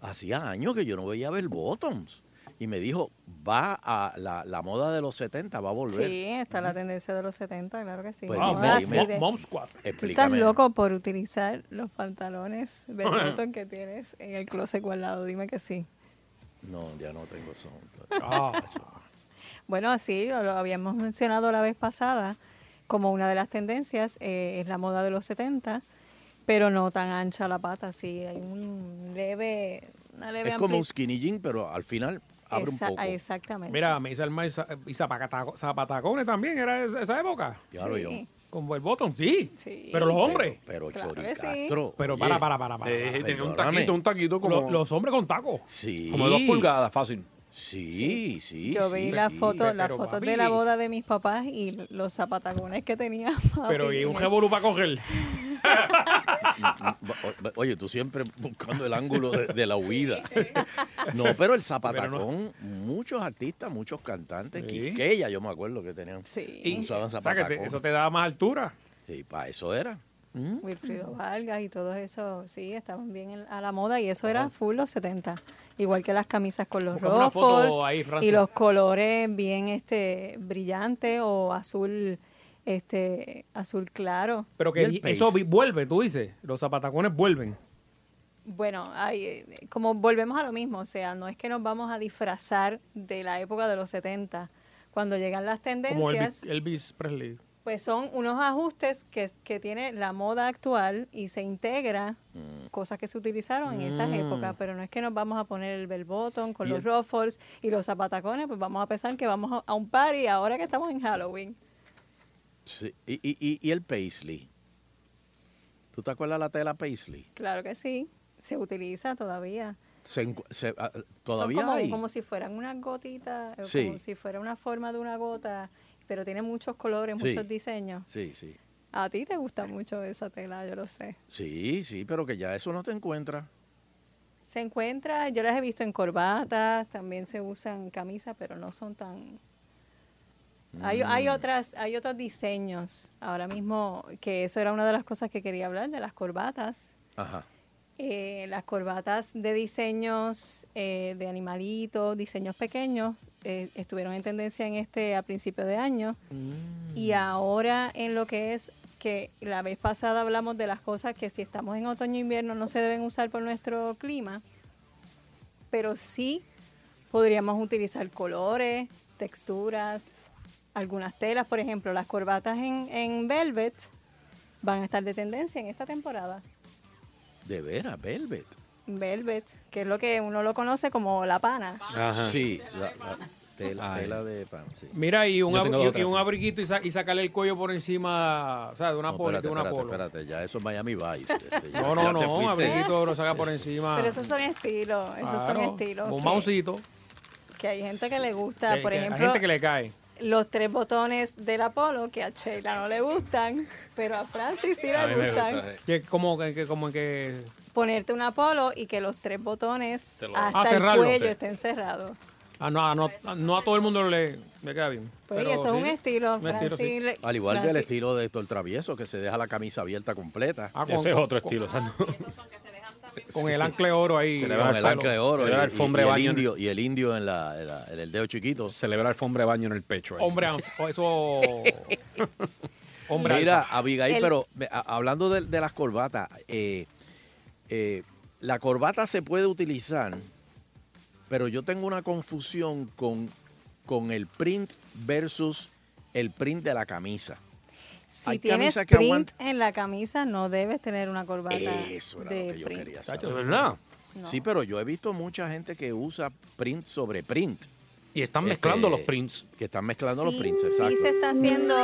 Hacía años que yo no veía bell bottoms. Y me dijo, va a la, la moda de los 70, va a volver. Sí, está la tendencia de los 70, claro que sí. Pues Moda dime, dime. Mom Squad. Tú estás loco por utilizar los pantalones bell bottom que tienes en el closet guardado. Dime que sí. No, ya no tengo son. Ah, Bueno, sí, lo, lo habíamos mencionado la vez pasada. Como una de las tendencias eh, es la moda de los 70, pero no tan ancha la pata. Sí, hay un leve, una leve Es como un skinny jean, pero al final abre Esa- un poco. Exactamente. Mira, me hice el maíz y zapataco- zapatacones también, era esa, esa época. Claro, yo. Con el botón, sí. Sí. Pero los hombres. Pero, Claro que sí. Pero oye, para, para, para, para. Eh, tenía un Perdóname. taquito, un taquito como, Lo- los hombres con tacos. Sí. como de dos pulgadas, fácil. Sí, sí. Yo sí, vi las sí. fotos, las Pero, fotos papi. de la boda de mis papás y los zapatacones que tenía. Pero y un revolú para coger. Oye, tú siempre buscando el ángulo de, de la huida. No, pero el zapatacón, muchos artistas, muchos cantantes, Sí. Quisqueya, yo me acuerdo que tenían, Sí. usaban O sea, que zapatacón. te- eso te da más altura. Y para eso era. Wilfrido Vargas y todo eso, sí, estaban bien en- a la moda y eso era full los 70. Igual que las camisas con los Francia. y los colores bien este brillantes o azul este azul claro. Pero ¿Y que eso vi- vuelve, tú dices. Los zapatacones vuelven. Bueno, hay, eh, como volvemos a lo mismo, o sea, no es que nos vamos a disfrazar de la época de los 70. Cuando llegan las Como tendencias, Elvis, Elvis Presley. Pues son unos ajustes que, que tiene la moda actual y se integra cosas que se utilizaron en esas Mm. épocas, pero no es que nos vamos a poner el bell bottom con Y los el- ruffles y los zapatacones, pues vamos a pensar que vamos a, un party ahora que estamos en Halloween. Sí. Y, y, y, el paisley. ¿Tú te acuerdas la tela paisley? Claro que sí, se utiliza todavía. Se se- ah, Son todavía como, hay. como si fueran unas gotitas, eh, Sí. como si fuera una forma de una gota, pero tiene muchos colores, Sí. muchos diseños. Sí, sí. A ti te gusta mucho esa tela, yo lo sé. Sí, sí, pero que ya eso no te encuentras. Se encuentra, yo las he visto en corbatas, también se usan camisas, pero no son tan... Hay, hay Mm. otras, hay otros diseños. Ahora mismo, que eso era una de las cosas que quería hablar, de las corbatas. Ajá. Eh, las corbatas de diseños eh, de animalitos, diseños pequeños, eh, estuvieron en tendencia en este a principio de año. Y ahora en lo que es que la vez pasada hablamos de las cosas que si estamos en otoño e invierno no se deben usar por nuestro clima, pero sí podríamos utilizar colores, texturas, algunas telas, por ejemplo, las corbatas en, en velvet van a estar de tendencia en esta temporada. De veras, velvet. Velvet, que es lo que uno lo conoce como la pana. Ajá. Sí, la, la tela, de pan. Sí. Mira, y un, ab- y- un abriguito y, sa- y sacarle el cuello por encima, o sea, de una No, polo, espérate, de una espérate, polo. espérate, ya eso es Miami Vice. este, ya- No, no, no, un abriguito lo saca por encima. Pero esos son estilos, esos son estilos. Un que- maucito. Que hay gente que le gusta, que- por que- ejemplo, Hay gente que le cae. los tres botones del Apolo, que a Sheila no le gustan, pero a Francis sí A le gustan. gusta, sí. Que como que, que- como que Ponerte un Apolo y que los tres botones lo- hasta Ah, el cuello sí. estén cerrados. ah, no, ah, no, no a todo el mundo le, le queda bien. Pues Pero y eso es un estilo, un estilo, Francis. sí. le- Al igual que el estilo de Héctor Travieso, que se deja la camisa abierta completa. Ah, con, Ese es otro estilo. o sea, no- con el ancla de oro ahí. Se le Con va el el ancla de oro Se y, y- alfombra y de el indio, y el indio en, la, en la- en el dedo chiquito. Celebra alfombra de baño en el pecho. ahí. Hombre, eso... Hombre Mira, alfa. Abigail, El- pero hablando de, de las corbatas, eh, eh, la corbata se puede utilizar, pero yo tengo una confusión con, con el print versus el print de la camisa. Si Hay tienes print en la camisa, no debes tener una corbata Eso era de lo que yo quería saber. ¿de verdad? No. Sí, pero yo he visto mucha gente que usa print sobre print. Y están Este, mezclando los prints. Que están mezclando los prints, sí exacto. se está haciendo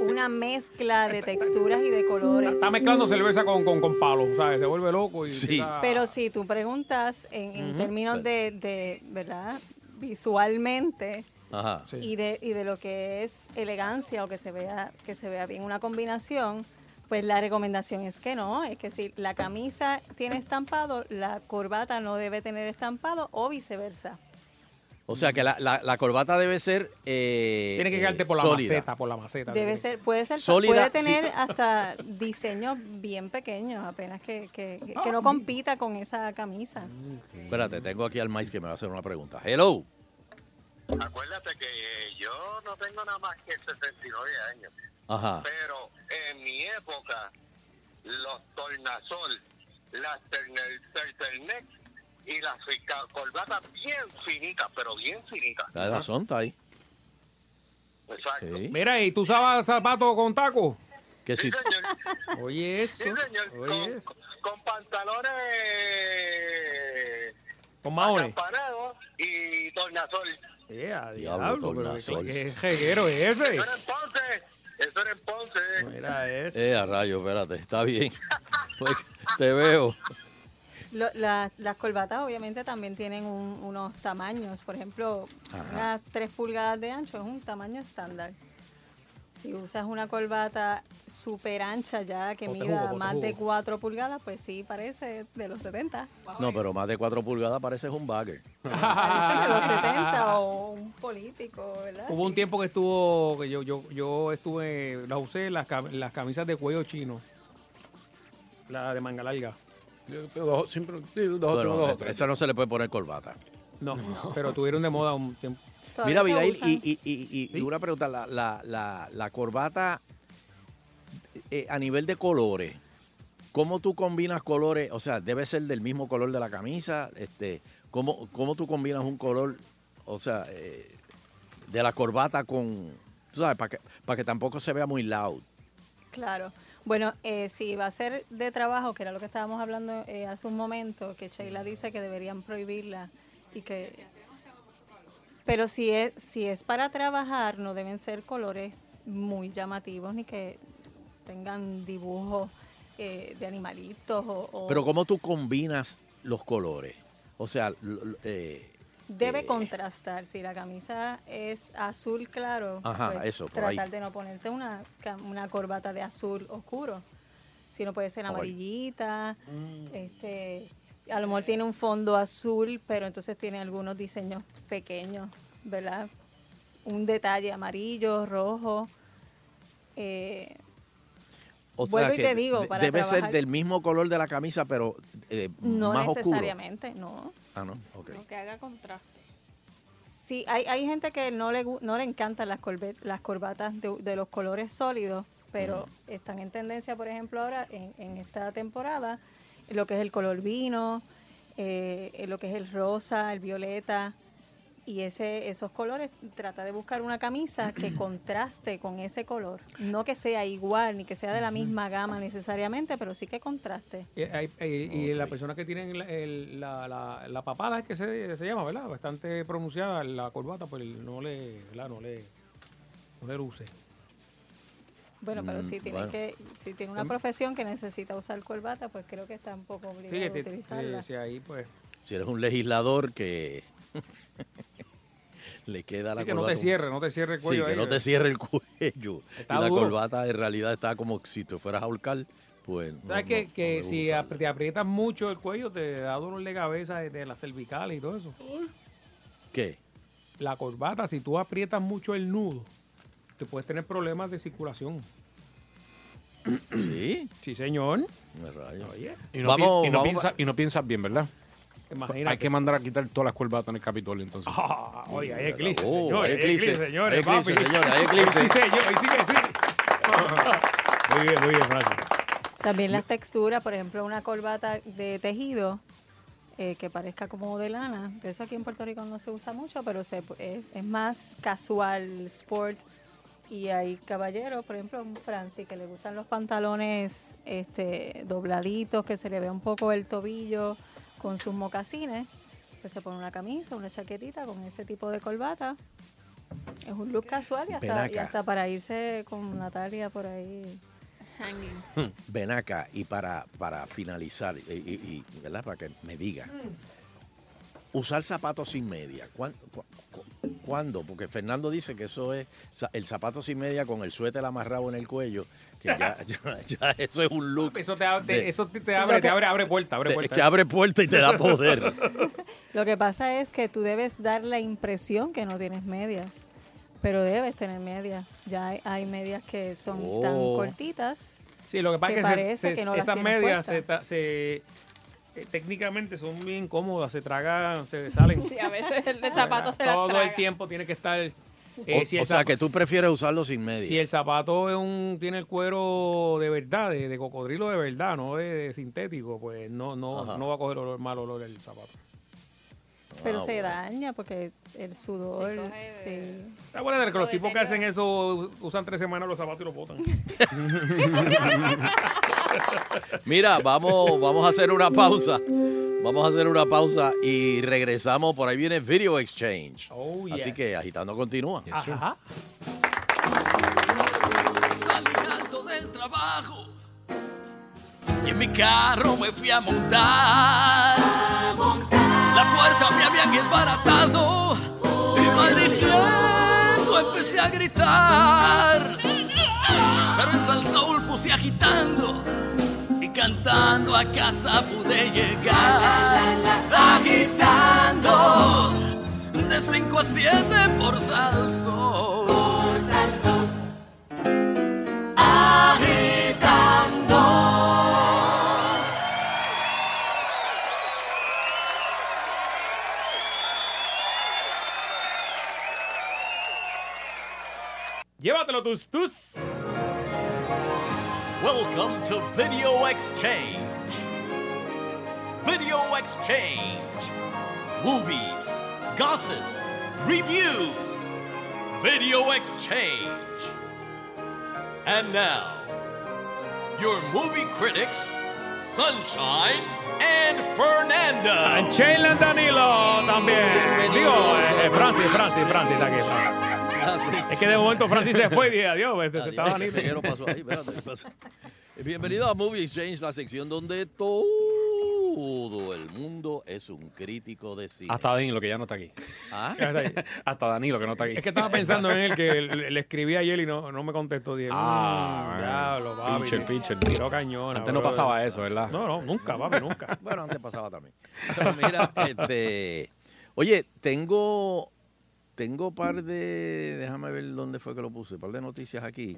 una mezcla de texturas y de colores. Está mezclando cerveza con, con, con palo, ¿sabes? Se vuelve loco y empieza- Pero si tú preguntas en, en términos de, de, ¿verdad? Visualmente Ajá. y de, y de lo que es elegancia o que se vea que se vea bien una combinación, pues la recomendación es que no, es que si la camisa tiene estampado, la corbata no debe tener estampado o viceversa. O sea que la, la- la corbata debe ser. eh, Tiene que eh, quedarte por la sólida. maceta, por la maceta. Debe ser, puede ser, Sólida, puede sí. tener hasta diseños bien pequeños, apenas que, que, que- que no compita con esa camisa. Espérate, tengo aquí al maíz que me va a hacer una pregunta. Hello. Acuérdate que yo no tengo nada más que 69 años. Ajá. Pero en mi época, los tornasol, las turtleneck y las fica- corbatas bien finitas, pero bien finitas. La razón está ahí. Exacto. Sí. Mira, ¿y tú usabas zapatos con taco? Que si, Oye, eso. Sí, señor. Oye, Con, eso. con pantalones Con maones. y tornasol. Yeah, Diablo, pero tornasol. ¿qué jeguero es ese? Eso era en Ponce. Eso era en Ponce. Mira eso. Eh, a rayo, espérate, está bien. Pues, te veo. Lo- la- las corbatas obviamente también tienen un- unos tamaños, por ejemplo, Ajá. unas 3 pulgadas de ancho es un tamaño estándar. Si usas una corbata súper ancha ya que mida jugo, más de jugo. 4 pulgadas, pues sí, parece de los 70. No, pero más de 4 pulgadas pareces un bagger. Parece de los 70 o un político, ¿verdad? Hubo un tiempo que estuvo, que yo, yo, yo estuve, las usé las, cam- las camisas de cuello chino. La de manga larga. Siempre, Bueno, esa no se le puede poner corbata. No, pero tuvieron de moda un tiempo. Mira, Abigail, y, y, y, y- y una pregunta, la, la, la, la corbata eh, a nivel de colores, ¿cómo tú combinas colores? O sea, debe ser del mismo color de la camisa, este, ¿cómo, cómo tú combinas un color, o sea, eh, de la corbata con, tú sabes, para que, para que tampoco se vea muy loud? Claro. Bueno, eh, si va a ser de trabajo, que era lo que estábamos hablando eh, hace un momento, que Sheila dice que deberían prohibirla y que... Pero si es, si es para trabajar, no deben ser colores muy llamativos ni que tengan dibujos eh, de animalitos o... Pero ¿cómo tú combinas los colores? O sea, eh, Debe eh, contrastar. Si la camisa es azul claro, Ajá, pues eso, por ahí. tratar de no ponerte una, una corbata de azul oscuro. Si no puede ser amarillita, este, a lo mejor tiene un fondo azul, pero entonces tiene algunos diseños pequeños, ¿verdad? Un detalle amarillo, rojo. eh, o sea y te digo, para debe ser trabajar- del mismo color de la camisa, pero eh, no más oscuro. necesariamente, no. Ah, no, ok. Que haga contraste. Sí, hay, hay gente que no le, no le encantan las, corbe- las corbatas de, de los colores sólidos, pero están en tendencia, por ejemplo, ahora en, en esta temporada, lo que es el color vino, eh, lo que es el rosa, el violeta, y ese esos colores, trata de buscar una camisa que contraste con ese color. No que sea igual, ni que sea de la misma gama necesariamente, pero sí que contraste. Y, hay- y- y la persona que tienen la, el- la, la, la papada es que se, se llama, ¿verdad? Bastante pronunciada la corbata, pues no le, ¿verdad? No le, no le luce. Bueno, pero Mm, si tiene bueno. que si tiene una Mm. profesión que necesita usar corbata, pues creo que está un poco obligado a utilizarla. sí, sí, ahí pues. Si eres un legislador que le queda la Sí, que no te corbata- cierre, no te cierre el cuello Sí, que no te eh. cierre el cuello. Está y la duro. corbata en realidad está como si te fueras a ahorcar, pues no, ¿Sabes que, no- que no me si te aprietas mucho el cuello te da dolor de cabeza de, de las cervicales y todo eso? ¿Qué? La corbata, si tú aprietas mucho el nudo, te puedes tener problemas de circulación. ¿Sí? Sí, señor. Me rayo. Oye. Y no, Vamos- pi- y no vamos- piensa- y no piensas bien, ¿verdad? Imagínate. Hay que mandar a quitar todas las curvatas en el Capitolio, entonces. Ah, oye, hay eclipse, Oh, señores. hay eclipse. señores. Hay eclipse, señores, hay eclipse. Ahí sí, señor, ahí sí que sí. Muy bien, muy bien, Francis. También las texturas, por ejemplo, una corbata de tejido eh, que parezca como de lana. De eso aquí en Puerto Rico no se usa mucho, pero se, es, es más casual, sport. Y hay caballeros, por ejemplo, un Francis, que le gustan los pantalones este, dobladitos, que se le ve un poco el tobillo con sus mocasines. Que se pone una camisa, una chaquetita con ese tipo de corbata. Es un look casual y hasta, y acá. hasta para irse con Natalia por ahí. Hanging. Ven acá y para, para finalizar, y, y- y, ¿verdad? Para que me diga, usar zapatos sin media, ¿cuán- cu- cu- ¿cuándo? Porque Fernando dice que eso es el zapato sin media con el suéter amarrado en el cuello, que ya, ya- ya eso es un look. Eso te, abre- de- eso te, te abre, te abre, abre puerta, abre te- puerta. que abre puerta y te da poder. Lo que pasa es que tú debes dar la impresión que no tienes medias, pero debes tener medias. Ya hay, hay medias que son tan Oh. cortitas. Sí, lo que pasa que es que, se- parece se- que no las esas medias se, se- eh, técnicamente son bien cómodas, se tragan, se salen. Sí, a veces el de zapato se la Todo el traga. tiempo tiene que estar. Eh, o, si el o sea, que tú prefieres usarlo sin media. Si el zapato es un, tiene el cuero de verdad, de, de cocodrilo de verdad, no de, de sintético, pues no, no, Ajá. no va a coger olor, mal olor el zapato. Pero Ah, se daña porque el sudor. Sí. ¿Te acuerdas de que los tipos que hacen eso usan tres semanas los zapatos y los botan? Mira, vamos, vamos a hacer una pausa. Vamos a hacer una pausa y regresamos. Por ahí viene Video Exchange. Oh, Así yes. que agitando continúa. Ajá. Salí alto del trabajo y en mi carro me fui a montar. La puerta me habían desbaratado y maldiciendo empecé a gritar. Pero en Salsoul puse agitando y cantando a casa pude llegar. Agitando de 5 a 7 por Salsoul. Por Salsoul. Agitando. Llévatelo tus tus. Welcome to Video Exchange. Video Exchange. Movies, gossips, reviews. Video Exchange. And now, your movie critics, Sunshine and Fernanda. And Shayla Danilo también. Digo, eh, eh, Francis, Francis, Francis está aquí. Francis. Es que de momento Francis se fue y dije, adiós, este, estaba Adiós, Danilo. ¿qué pasó ahí? Espérate, ¿qué pasó? Bienvenido a Movie Exchange, la sección donde todo el mundo es un crítico de cine. Hasta Danilo, que ya no está aquí. ¿Ah? Hasta Danilo, que no está aquí. Es que estaba pensando en él, que le, le escribí ayer y no, no me contestó. Dije, Ah, diablo, papi. pitcher, pitcher. Tiró cañona. Antes no pasaba eso, ¿verdad? No, no, nunca, papi, nunca. Bueno, antes pasaba también. Pero mira, este, oye, tengo, tengo par de, déjame ver dónde fue que lo puse, par de noticias aquí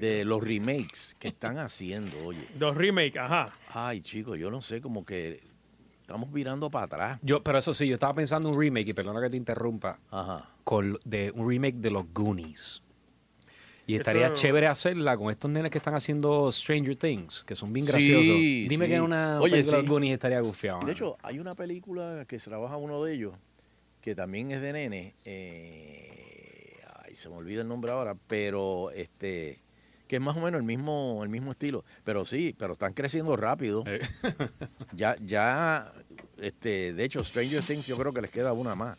de los remakes que están haciendo, oye. Dos remakes, ajá. Ay, chicos, yo no sé, como que estamos virando para atrás. Yo, pero eso sí, yo estaba pensando en un remake, y perdona que te interrumpa, con, de un remake de los Goonies. Y Esto- estaría chévere hacerla con estos nenes que están haciendo Stranger Things, que son bien Sí, graciosos. Dime sí. que en una Oye, película de sí. los Goonies estaría gufiado. De hecho, hay una película que se trabaja uno de ellos, que también es de nene. eh, ay, se me olvida el nombre ahora, pero este que es más o menos el mismo el mismo estilo. Pero sí, pero están creciendo rápido. ya, ya, este, de hecho, Stranger Things yo creo que les queda una más.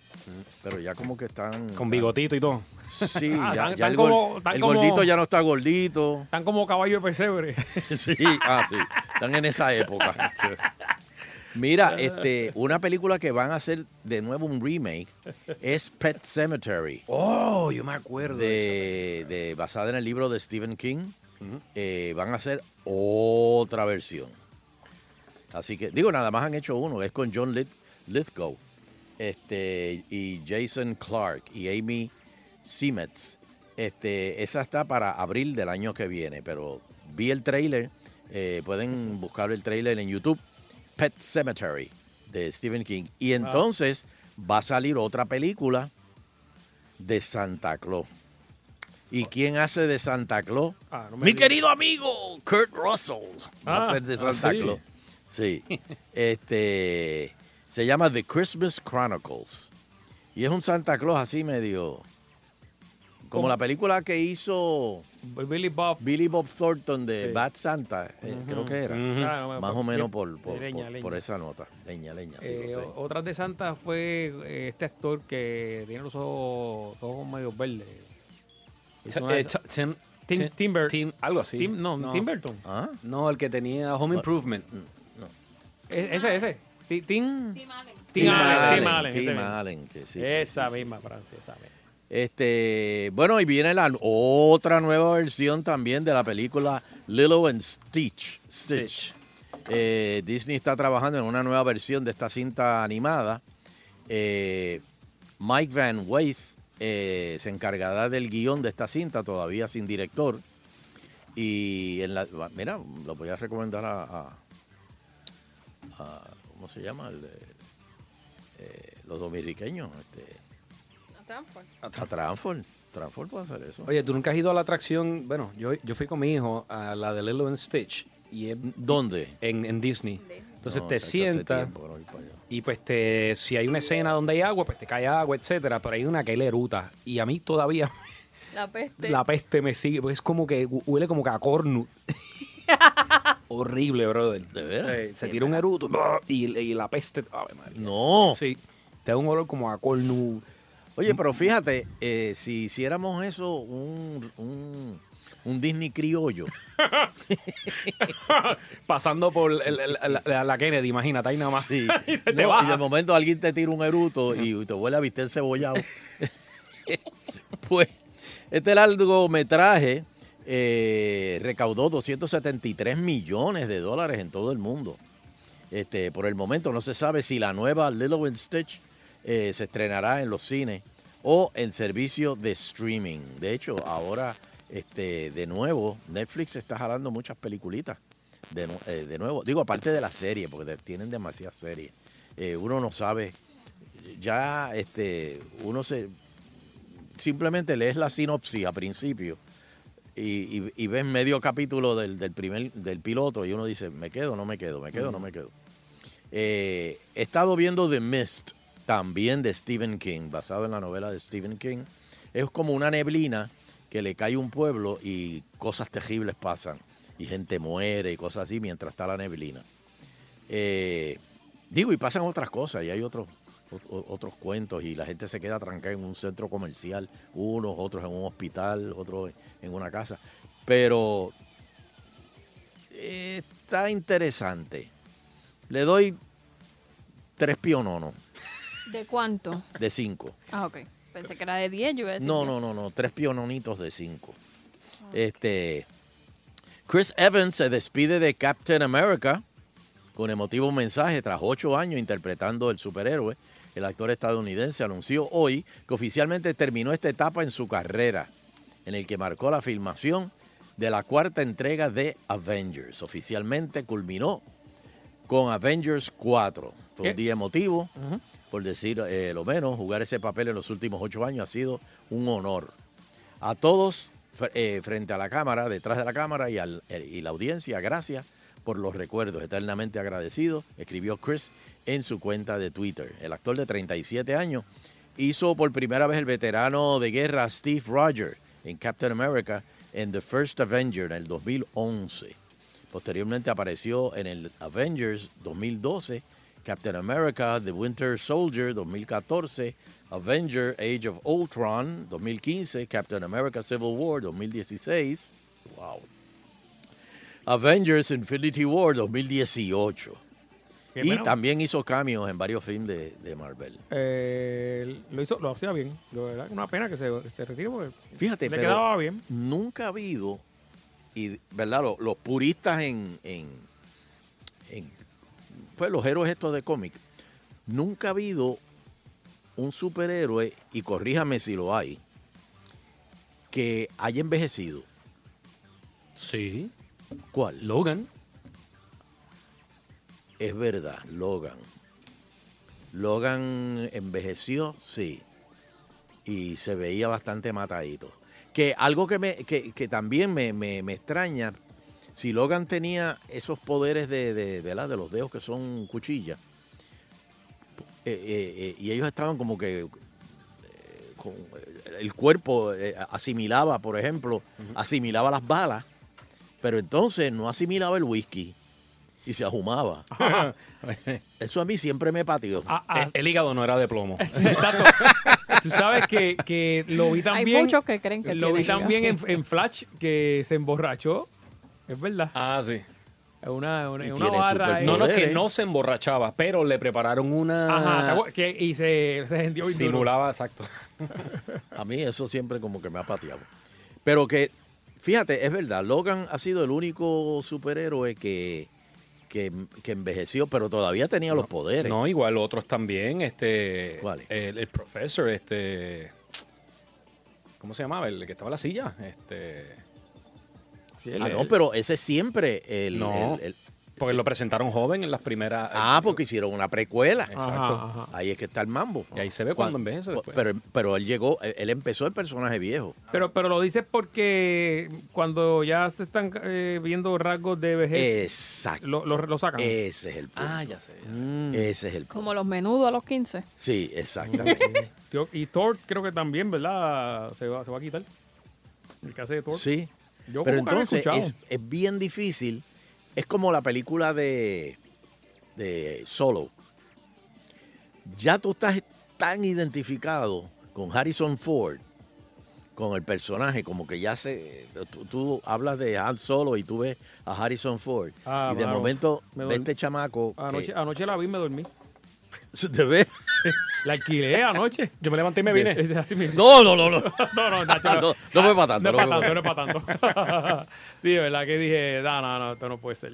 Pero ya como que están. Con bigotito y todo. Sí, Ah, ya, el, como- gor- están el como- gordito ya no está gordito. Están como caballo de pesebre. Sí, ah, sí. Están en esa época. Mira, este, una película que van a hacer de nuevo un remake es Pet Cemetery. Oh, yo me acuerdo de, de- basada en el libro de Stephen King. Eh, van a hacer otra versión. Así que, digo, nada más han hecho uno, es con John Lith- Lithgow este, y Jason Clark y Amy Simetz. Este, esa está para abril del año que viene, pero vi el trailer, eh, pueden buscar el trailer en YouTube, Pet Cemetery. de Stephen King. Y entonces va a salir otra película de Santa Claus. ¿Y quién hace de Santa Claus? Ah, no Mi querido amigo Kurt Russell va a Ah, ser de ah, Santa sí. Claus. Sí. Este se llama The Christmas Chronicles. Y es un Santa Claus así medio como ¿Cómo? la película que hizo Billy Bob. Billy Bob Thornton de Sí. Bad Santa, eh, creo que era. Ah, no, Más por- o menos por, por, leña, por- leña. por esa nota. Leña, leña, sí, Eh, lo sé. o- otras de Santa fue eh, este actor que tiene los ojos, ojos medio verdes. Eh, Tim, Tim- Tim- Timber. Tim- algo así. Tim- no, Tim Burton. ¿Ah? No, el que tenía Home Improvement. E- ese, ese. Ti- Tim, Tim Allen. Tim Allen. Tim Allen, Allen. Allen, sí, esa sí, sí. misma, Francia, esa misma. Este, bueno, y viene la otra nueva versión también de la película Lilo and Stitch. Stitch. Eh, Disney está trabajando en una nueva versión de esta cinta animada. Eh, Mike Van Weiss eh, se encargará del guion de esta cinta, todavía sin director. Y en la, mira, lo voy a recomendar a, a- a- ¿cómo se llama? El de- eh, los dominiqueños. Este, a Transform. Transform puede hacer eso. Oye, tú nunca has ido a la atracción. Bueno, yo, yo fui con mi hijo a la de Lilo and Stitch. Y es- ¿Dónde? En, en Disney. Entonces No, te sientas no y pues te, si hay una escena donde hay agua, pues te cae agua, etcétera. Pero hay una que es la eruta. Y a mí todavía La peste. la peste me sigue. Pues es como que hu- huele como que a cornu. Horrible, brother. ¿De veras? Eh, se tira un eruto y, y la peste. ave María. No. Sí. Te da un olor como a cornu. Oye, pero fíjate, eh, si hiciéramos eso, un, un, un Disney criollo. Pasando por el- el- la, la- la Kennedy, imagínate, ahí nada más. Sí. Te No, baja. y de momento alguien te tira un eruto y te huele a bistec cebollado. pues este largometraje eh, recaudó 273 millones de dólares en todo el mundo. Este, por el momento no se sabe si la nueva Lilo and Stitch eh, se estrenará en los cines o en servicio de streaming. De hecho, ahora este, de nuevo Netflix está jalando muchas peliculitas. De, eh, de nuevo, digo, aparte de la serie, porque tienen demasiadas series. Eh, uno no sabe, ya este, uno se simplemente lees la sinopsis a principio y, y, y ves medio capítulo del, del primer del piloto y uno dice, me quedo, no me quedo, me quedo, no me quedo. Eh, he estado viendo The Mist, también de Stephen King, basado en la novela de Stephen King. Es como una neblina que le cae un pueblo y cosas terribles pasan. Y gente muere y cosas así mientras está la neblina. Eh, digo, y pasan otras cosas, y hay otros ot- otros cuentos, y la gente se queda trancada en un centro comercial, unos, otros en un hospital, otros en una casa. Pero eh, está interesante. Le doy tres piononos ¿De cuánto? de cinco. Ah, ok. Pensé que era de 10, yo iba a decir No, 10. no, no, no, tres piononitos de cinco. Este, Chris Evans se despide de Captain America con emotivo mensaje tras ocho años interpretando el superhéroe. El actor estadounidense anunció hoy que oficialmente terminó esta etapa en su carrera, en el que marcó la filmación de la cuarta entrega de Avengers. Oficialmente culminó con Avengers 4. Fue ¿Qué? un día emotivo, por decir eh, lo menos. Jugar ese papel en los últimos ocho años ha sido un honor. A todos eh, frente a la cámara, detrás de la cámara y, al- eh, y la audiencia, gracias por los recuerdos. Eternamente agradecido, escribió Chris en su cuenta de Twitter. El actor de 37 años hizo por primera vez el veterano de guerra Steve Rogers en Captain America en The First Avenger en el 2011. Posteriormente apareció en el Avengers 2012, Captain America The Winter Soldier 2014, Avenger Age of Ultron 2015, Captain America Civil War 2016, wow. Avengers Infinity War 2018. Qué Y bueno. también hizo cameos en varios films de, de Marvel. Eh, lo hizo, lo hacía bien. Verdad que una pena que se, se retire porque Fíjate, le pero quedaba bien. nunca ha habido, y verdad, Lo- los, puristas en, en, en, pues los héroes estos de cómic, nunca ha habido un superhéroe, y corríjame si lo hay, que haya envejecido. Sí. ¿Cuál? Logan. Es verdad, Logan. Logan envejeció, sí. Y se veía bastante matadito. Que algo que, me, que, que también me, me- me extraña, si Logan tenía esos poderes de, de, ¿verdad? de los dedos que son cuchillas, eh, eh, eh, y ellos estaban como que eh, con eh, el cuerpo eh, asimilaba, por ejemplo, asimilaba las balas, pero entonces no asimilaba el whisky y se ahumaba. Eso a mí siempre me pateó. El, el hígado no era de plomo. Tú sabes que, que lo vi Hay también. muchos que creen que Lo vi también en, en Flash que se emborrachó. Es verdad. Ah, sí. Es una, una, Y una tiene barra. No, no, que no se emborrachaba, pero le prepararon una. Ajá. Que- y se, se duro. Simulaba, exacto. A mí eso siempre como que me ha pateado. Pero que, fíjate, es verdad, Logan ha sido el único superhéroe que, que, que envejeció, pero todavía tenía los poderes. No, igual otros también. Este. ¿Cuál? El, el profesor, este. ¿Cómo se llamaba? El que estaba en la silla. Este. Sí, Ah, no, pero ese es siempre el... No, el- el- porque lo presentaron joven en las primeras. ah, porque hicieron una precuela. Exacto. Ajá, ajá. Ahí es que está el mambo. Y ahí se ve cuando envejece después. Pero, pero él llegó, él empezó el personaje viejo. Pero, pero lo dices porque cuando ya se están eh, viendo rasgos de vejez, Exacto. lo, lo- lo sacan. Ese es el punto. Ah, ya sé. Ese es el punto. Como los menudos a los 15. Sí, exactamente. Y Thor creo que también, ¿verdad? Se va, se va a quitar. El que hace de Thor. Sí. Yo Pero entonces es, es bien difícil. Es como la película de, de Solo. Ya tú estás tan identificado con Harrison Ford, con el personaje, como que ya se. Tú, tú hablas de Han Solo y tú ves a Harrison Ford. Ah, y de momento dormí. este chamaco. que- Anoche, anoche la vi y me dormí. ¿Te ves? La alquilé anoche. Yo me levanté y me vine. Es- es así mismo. No, no, no, no. no, no, Nacho, No, no fue para tanto, No es no para fue tanto, no es para tanto. Sí, de verdad que dije, no, no, no, esto no puede ser.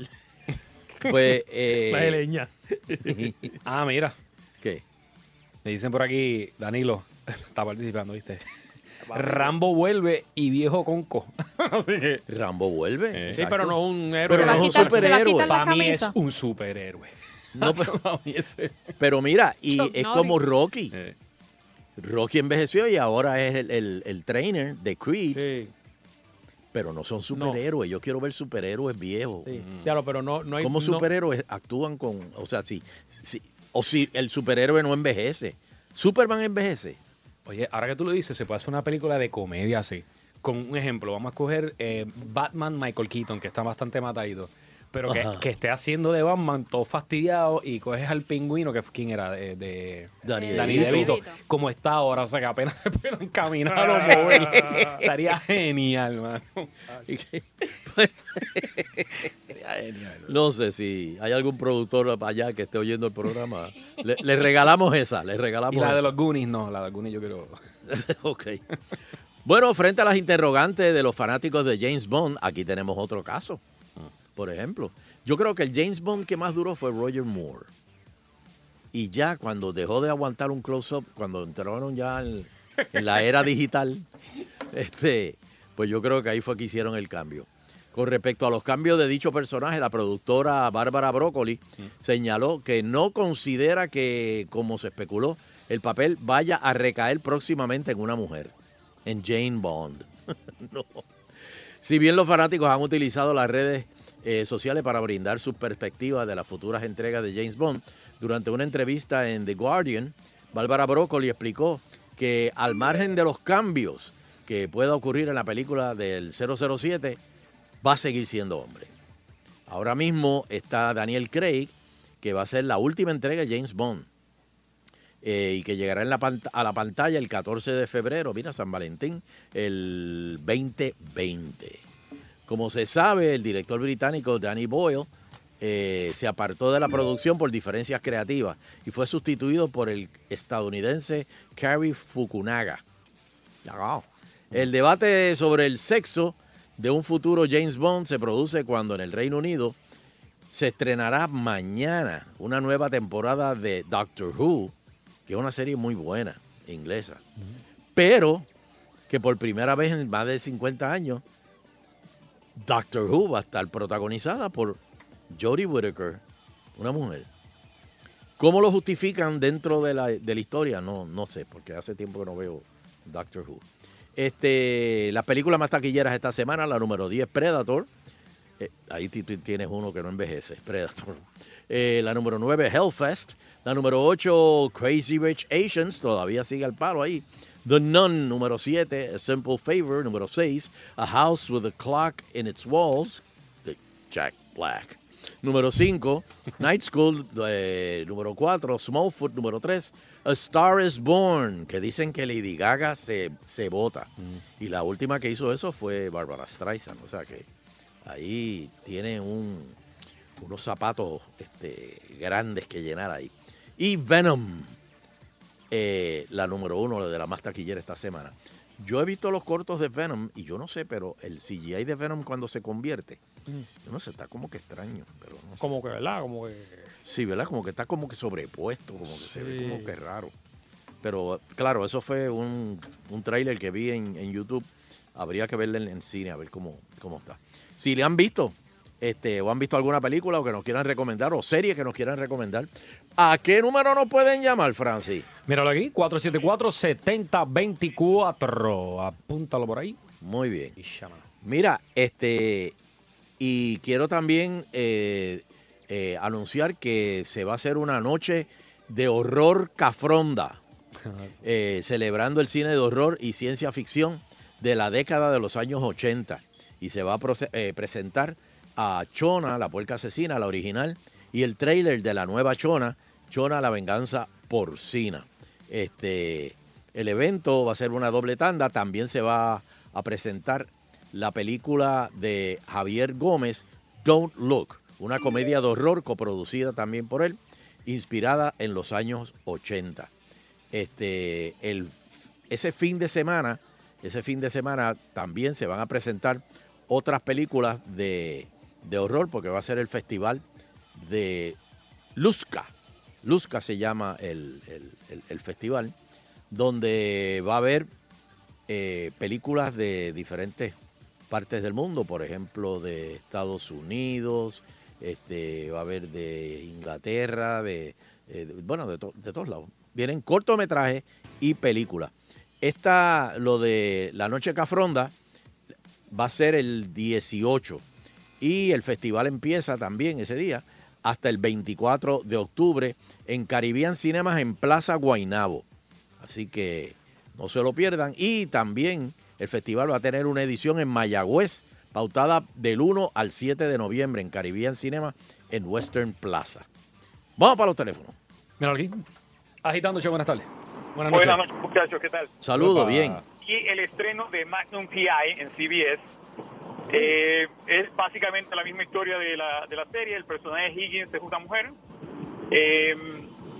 Pues. eh, La de leña. ah, mira. ¿Qué? Me dicen por aquí, Danilo, está participando, ¿viste? Rambo vuelve y viejo conco. Así que. Rambo vuelve. Sí, pero no un héroe. Pero no es un superhéroe. Para mí es un superhéroe. No, pero- Pero mira, y Chuck es Norris. como Rocky. Eh. Rocky envejeció y ahora es el, el- el trainer de Creed. Pero no son superhéroes. Yo quiero ver superhéroes viejos. Sí. Ya lo, pero no, no hay. ¿Cómo no- superhéroes actúan con.? O sea, si, si- O si el superhéroe no envejece. ¿Superman envejece? Oye, ahora que tú lo dices, se puede hacer una película de comedia así. Con un ejemplo, vamos a escoger eh, Batman Michael Keaton, que está bastante matadito. Pero que, Ajá. que esté haciendo de Batman todo fastidiado y coges al pingüino, que quién era, de, de Danny Danny DeVito. DeVito, como está ahora, o sea que apenas se puedan caminar o mover. Estaría genial, mano. Estaría genial. No sé si hay algún productor allá que esté oyendo el programa. Le, le regalamos esa, le regalamos Y la de los Goonies, no, la de los Goonies yo quiero... ok. Bueno, frente a las interrogantes de los fanáticos de James Bond, aquí tenemos otro caso. Por ejemplo, yo creo que el James Bond que más duró fue Roger Moore. Y ya cuando dejó de aguantar un close-up, cuando entraron ya en, en la era digital, este, pues yo creo que ahí fue que hicieron el cambio. Con respecto a los cambios de dicho personaje, la productora Bárbara Broccoli señaló que no considera que, como se especuló, el papel vaya a recaer próximamente en una mujer, en Jane Bond. no. Si bien los fanáticos han utilizado las redes eh, sociales para brindar sus perspectivas de las futuras entregas de James Bond, durante una entrevista en The Guardian, Bárbara Broccoli explicó que al margen de los cambios que pueda ocurrir en la película del 007, va a seguir siendo hombre. Ahora mismo está Daniel Craig, que va a ser la última entrega de James Bond. eh, y que llegará a la pantalla el 14 de febrero, mira, San Valentín, el 2020. Como se sabe, el director británico Danny Boyle eh, se apartó de la producción por diferencias creativas y fue sustituido por el estadounidense Cary Fukunaga. El debate sobre el sexo de un futuro James Bond se produce cuando en el Reino Unido se estrenará mañana una nueva temporada de Doctor Who, que es una serie muy buena, inglesa. Pero que por primera vez en más de 50 años, Doctor Who va a estar protagonizada por Jodie Whittaker, una mujer. ¿Cómo lo justifican dentro de la, de la historia? No, no sé, porque hace tiempo que no veo Doctor Who. Este, las películas más taquilleras esta semana, la número 10, Predator. Eh, ahí ti- ti- tienes uno que no envejece, Predator. Eh, la número 9, Hellfest. La número 8, Crazy Rich Asians, todavía sigue al palo ahí. The Nun, número 7, A Simple Favor, número 6, A House with a Clock in Its Walls, de Jack Black. Número 5, Night School, eh, número 4, Smallfoot, número 3, A Star is Born, que dicen que Lady Gaga se, se vota. Y la última que hizo eso fue Barbara Streisand, o sea que ahí tiene un, unos zapatos este, grandes que llenar ahí. Y Venom, eh, la número uno de la más taquillera esta semana. Yo he visto los cortos de Venom y yo no sé, pero el CGI de Venom cuando se convierte, yo no sé, está como que extraño, pero no sé. Como que, ¿verdad? Como que. Sí, ¿verdad? Como que está como que sobrepuesto, como que se ve como que raro. Pero claro, eso fue un, un tráiler que vi en, en YouTube. Habría que verlo en, en cine a ver cómo, cómo está. Si le han visto, este, o han visto alguna película o que nos quieran recomendar, o serie que nos quieran recomendar, ¿a qué número nos pueden llamar, Francis? Míralo aquí, 474-7024. Apúntalo por ahí. Muy bien. Mira, este, y quiero también eh, eh, anunciar que se va a hacer una noche de horror cafronda, eh, celebrando el cine de horror y ciencia ficción de la década de los años 80. Y se va a presentar a Chona, la puerca asesina, la original, y el trailer de la nueva Chona, Chona, la venganza porcina. Este, el evento va a ser una doble tanda. También se va a presentar la película de Javier Gómez, Don't Look, una comedia de horror coproducida también por él, inspirada en los años 80. Este, el, ese fin de semana, ese fin de semana también se van a presentar otras películas de, de horror, porque va a ser el festival de Luzca. Luzca se llama el, el- festival, donde va a haber eh, películas de diferentes partes del mundo, por ejemplo, de Estados Unidos, este, va a haber de Inglaterra, de, eh, bueno, de, de todos lados. Vienen cortometrajes y películas. Esta, lo de La Noche Cafronda, va a ser el 18 y el festival empieza también ese día hasta el 24 de octubre en Caribbean Cinemas en Plaza Guainabo. Así que no se lo pierdan. Y también el festival va a tener una edición en Mayagüez, pautada del 1 al 7 de noviembre en Caribbean Cinema en Western Plaza. Vamos para los teléfonos. Míralo aquí. Agitando, show, buenas tardes. Buenas noches. Buenas noches, muchachos, ¿qué tal? Saludos, bien. Y el estreno de Magnum PI en CBS eh, es básicamente la misma historia de la, de la serie. El personaje Higgins es una mujer. Eh,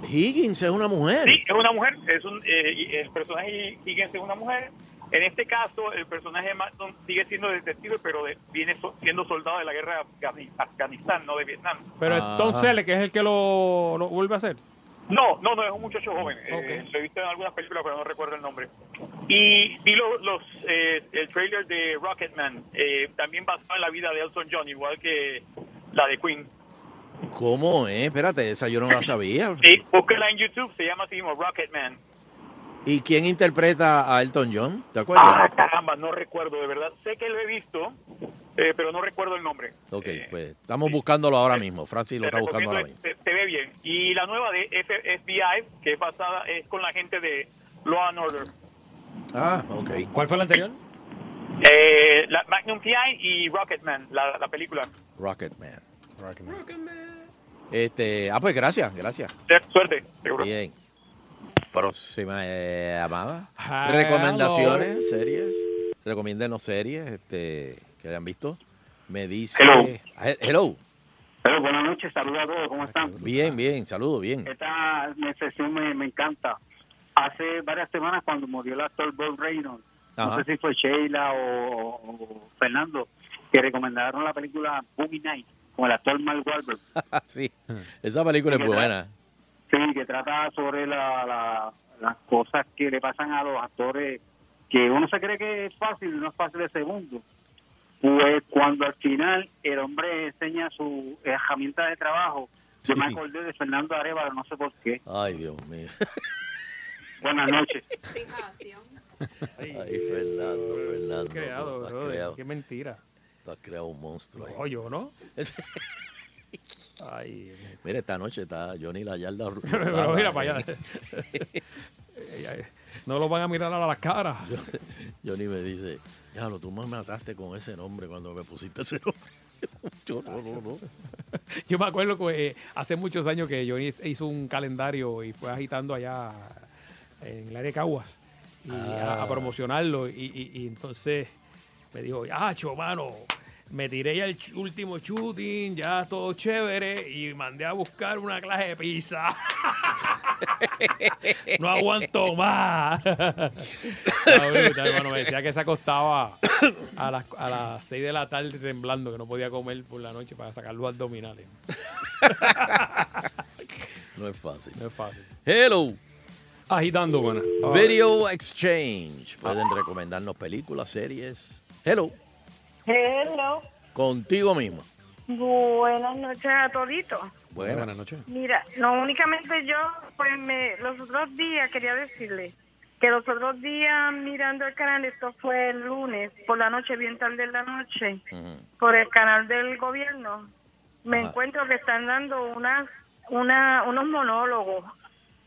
Higgins es una mujer. sí, es una mujer. Es un, eh, el personaje Higgins es una mujer. En este caso, el personaje de Magnum sigue siendo detective, pero de- viene so- siendo soldado de la guerra de Afgani- Afganistán, no de Vietnam. Pero Ah. es Tom Selleck, que es el que lo, lo vuelve a hacer. No, no, no, es un muchacho joven. Eh, lo he visto en algunas películas, pero no recuerdo el nombre. Y vi lo- los, eh, el trailer de Rocketman, eh, también basado en la vida de Elton John, igual que la de Queen. ¿Cómo es? Espérate, esa yo no la sabía. Sí, búsquela en YouTube, se llama así mismo Rocketman. ¿Y quién interpreta a Elton John? ¿Te acuerdas? Ah, caramba, no recuerdo, de verdad. Sé que lo he visto, eh, pero no recuerdo el nombre. Ok, pues estamos buscándolo ahora mismo. Francis lo Te está buscando ahora mismo. se, se ve bien. Y la nueva de F- FBI, que es basada, es con la gente de Law and Order. Ah, ok. ¿Cuál fue la anterior? Eh, la Magnum PI y Rocketman, la, la película. Rocketman. Este, ah, pues gracias, gracias. Suerte. Bien. Próxima eh, llamada. Hello. Recomendaciones, series. Recomiéndenos series este, que hayan visto. Me dice. Hello. Eh, Hello. Pero buenas noches, saludos a todos, ¿cómo están? Bien, bien, saludo, bien. Esta sesión me, me encanta. Hace varias semanas cuando murió el actor Bob Reynolds, Ajá. no sé si fue Sheila o, o Fernando, que recomendaron la película Boogie Night con el actor Mark Wahlberg. sí, esa película es buena. Sí, que trata sobre la, la- las cosas que le pasan a los actores que uno se cree que es fácil, no es fácil de segundo. Pues cuando al final el hombre enseña su herramienta de trabajo Yo me acordé de Fernando Arevalo, no sé por qué. Ay, Dios mío. Buenas noches. Ay, Fernando, Fernando. creado, tú has brother, creado- qué mentira. tú has creado un monstruo. ahí. No, yo no. Ay, Mira, esta noche está Johnny La Yarda. pero mira para allá. No lo van a mirar a las caras. Johnny me dice, diablo, tú me mataste con ese nombre cuando me pusiste ese nombre. Yo no, no, no. Yo me acuerdo que eh, hace muchos años que Johnny hizo un calendario y fue agitando allá en el área de Caguas y a, Ah. a promocionarlo. Y, y- y entonces me dijo, ah, mano, me tiré ya el último shooting, ya todo chévere, y mandé a buscar una clase de pizza. no aguanto más. Hermano. Me decía que se acostaba a las, a las 6 de la tarde temblando, que no podía comer por la noche para sacar los abdominales. No es fácil. No es fácil. Hello. Agitando, bueno. Video Exchange. Pueden recomendarnos películas, series. Hello. Hello. Contigo mismo. Buenas noches a toditos. Buenas, noches. Mira, no únicamente yo, pues me, los otros días quería decirle que los otros días mirando el canal, esto fue el lunes, por la noche, bien tarde en la noche, por el canal del gobierno, me Ajá. encuentro que están dando unas, una, unos monólogos.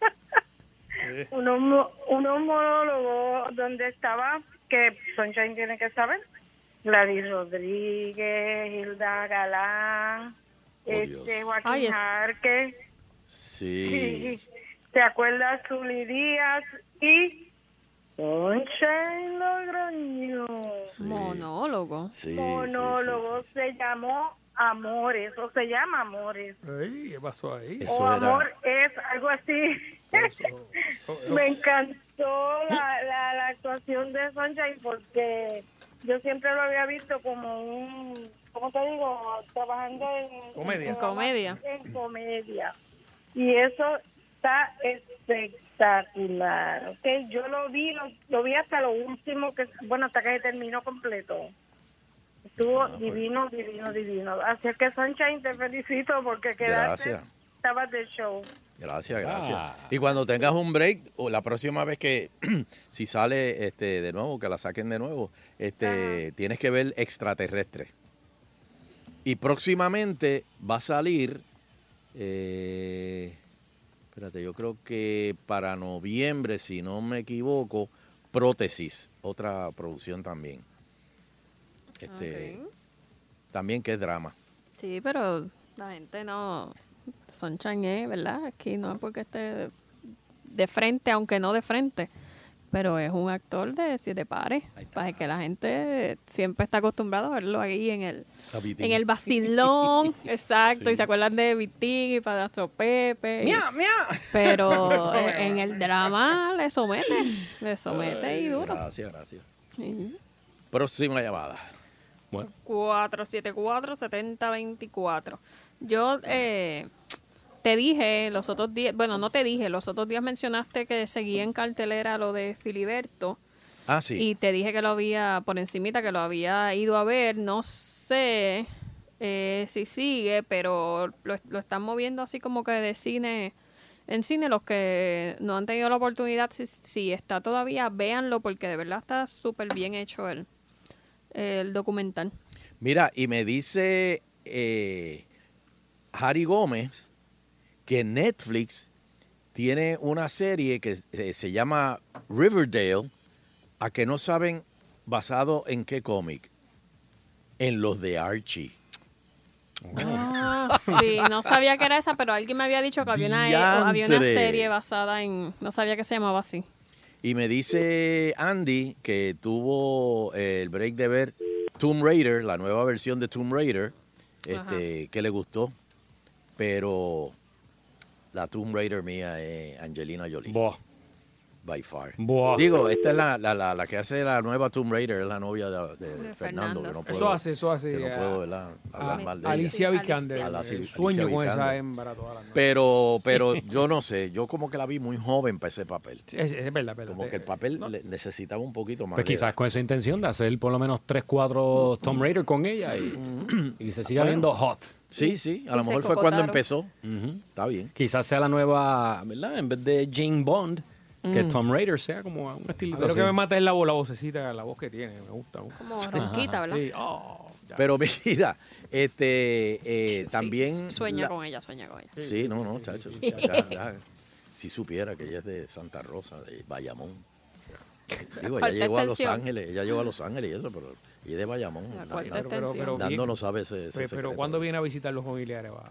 unos, mo- unos monólogos donde estaba, que Sunshine tiene que saber, Gladys Rodríguez, Hilda Galán, Oh, este, Joaquín Ay, es- Jarque, Sí. ¿te acuerdas? Zuli Díaz y Sunshine Logroño. Monólogo. Sí, Monólogo se llamó Amores, o se llama Amores. ¿Qué pasó ahí? o Amor es algo así. Me encantó la, la, la actuación de Sunshine porque yo siempre lo había visto como un, ¿cómo te digo? Trabajando en Comedia. en Comedia. En comedia. Y eso está espectacular, ¿ok? Yo lo vi, lo, lo vi hasta lo último, que bueno, hasta que se terminó completo. Estuvo Ah, pues. divino, divino, divino. Así es que Sunshine, te felicito porque quedaste, Gracias. estabas de show. Gracias, gracias. Ah. Y cuando tengas un break, o la próxima vez que, si sale este de nuevo, que la saquen de nuevo, este tienes que ver extraterrestre. Y próximamente va a salir, eh, espérate, yo creo que para noviembre, si no me equivoco, Prótesis, otra producción también. Este, También que es drama. Sí, pero la gente no. Sunshine es, ¿verdad? Aquí no es porque esté de frente, aunque no de frente. Pero es un actor de siete pares. Para que la gente siempre está acostumbrada a verlo ahí en el, en el vacilón. Exacto. Sí. Y se acuerdan de Vitín y Padastro Pepe. y- Mia, mia. Pero en, el drama le somete. Le somete y duro. Gracias, gracias. Sí. Próxima llamada. Bueno. 474-7024. Yo eh, te dije los otros días, bueno, no te dije, los otros días mencionaste que seguía en cartelera lo de Filiberto. Ah, sí. Y te dije que lo había, por encimita, que lo había ido a ver. No sé eh, si sigue, pero lo, lo están moviendo así como que de cine. En cine, los que no han tenido la oportunidad, si, si está todavía, véanlo porque de verdad está súper bien hecho el, el documental. Mira, y me dice eh, Harry Gómez que Netflix tiene una serie que eh, se llama Riverdale, a que no saben basado en qué cómic. En los de Archie. Ah, sí, no sabía que era esa, pero alguien me había dicho que había una, eh, había una serie basada en... No sabía que se llamaba así. Y me dice Andy que tuvo el break de ver Tomb Raider, la nueva versión de Tomb Raider, este, que le gustó. Pero la Tomb Raider mía es Angelina Jolie. By far. Buah. Digo, esta es la, la, la, la que hace la nueva Tomb Raider, es la novia de, de De Fernando. que no Fernando. puedo- Eso hace, eso hace. que no eh, puedo, ¿verdad? hablar a- mal de ella. Alicia Vikander. Alicia sueño con esa hembra toda la noche. Pero, pero yo no sé, yo como que la vi muy joven para ese papel. Es, es verdad, verdad. Como que el papel le- necesitaba un poquito más. Pues quizás con esa intención de hacer por lo menos 3, 4 Tomb Raider con ella y, y se siga Bueno. viendo hot. Sí, sí, a lo mejor fue cuando empezó. Está bien. Quizás sea la nueva, ¿verdad? En vez de Jane Bond, que Mm. Tomb Raider sea como un estilo Pero que me mata es la, voz- la vocecita, la voz que tiene. Me gusta. Como ronquita, ¿verdad? Sí, oh. Pero mira, este, eh, también... Sueña la- con ella, sueña con ella. Sí, no, no, chacho. ya- ya- ya. si supiera que ella es de Santa Rosa, de Bayamón. Digo, ella llegó a Los. Ángeles, ella llegó a Los Ángeles y eso, pero es de Bayamón. La Dando- cuarta Pero, pero, pero, ese, ese Pe- pero secreto. cuando viene a visitar los familiares va.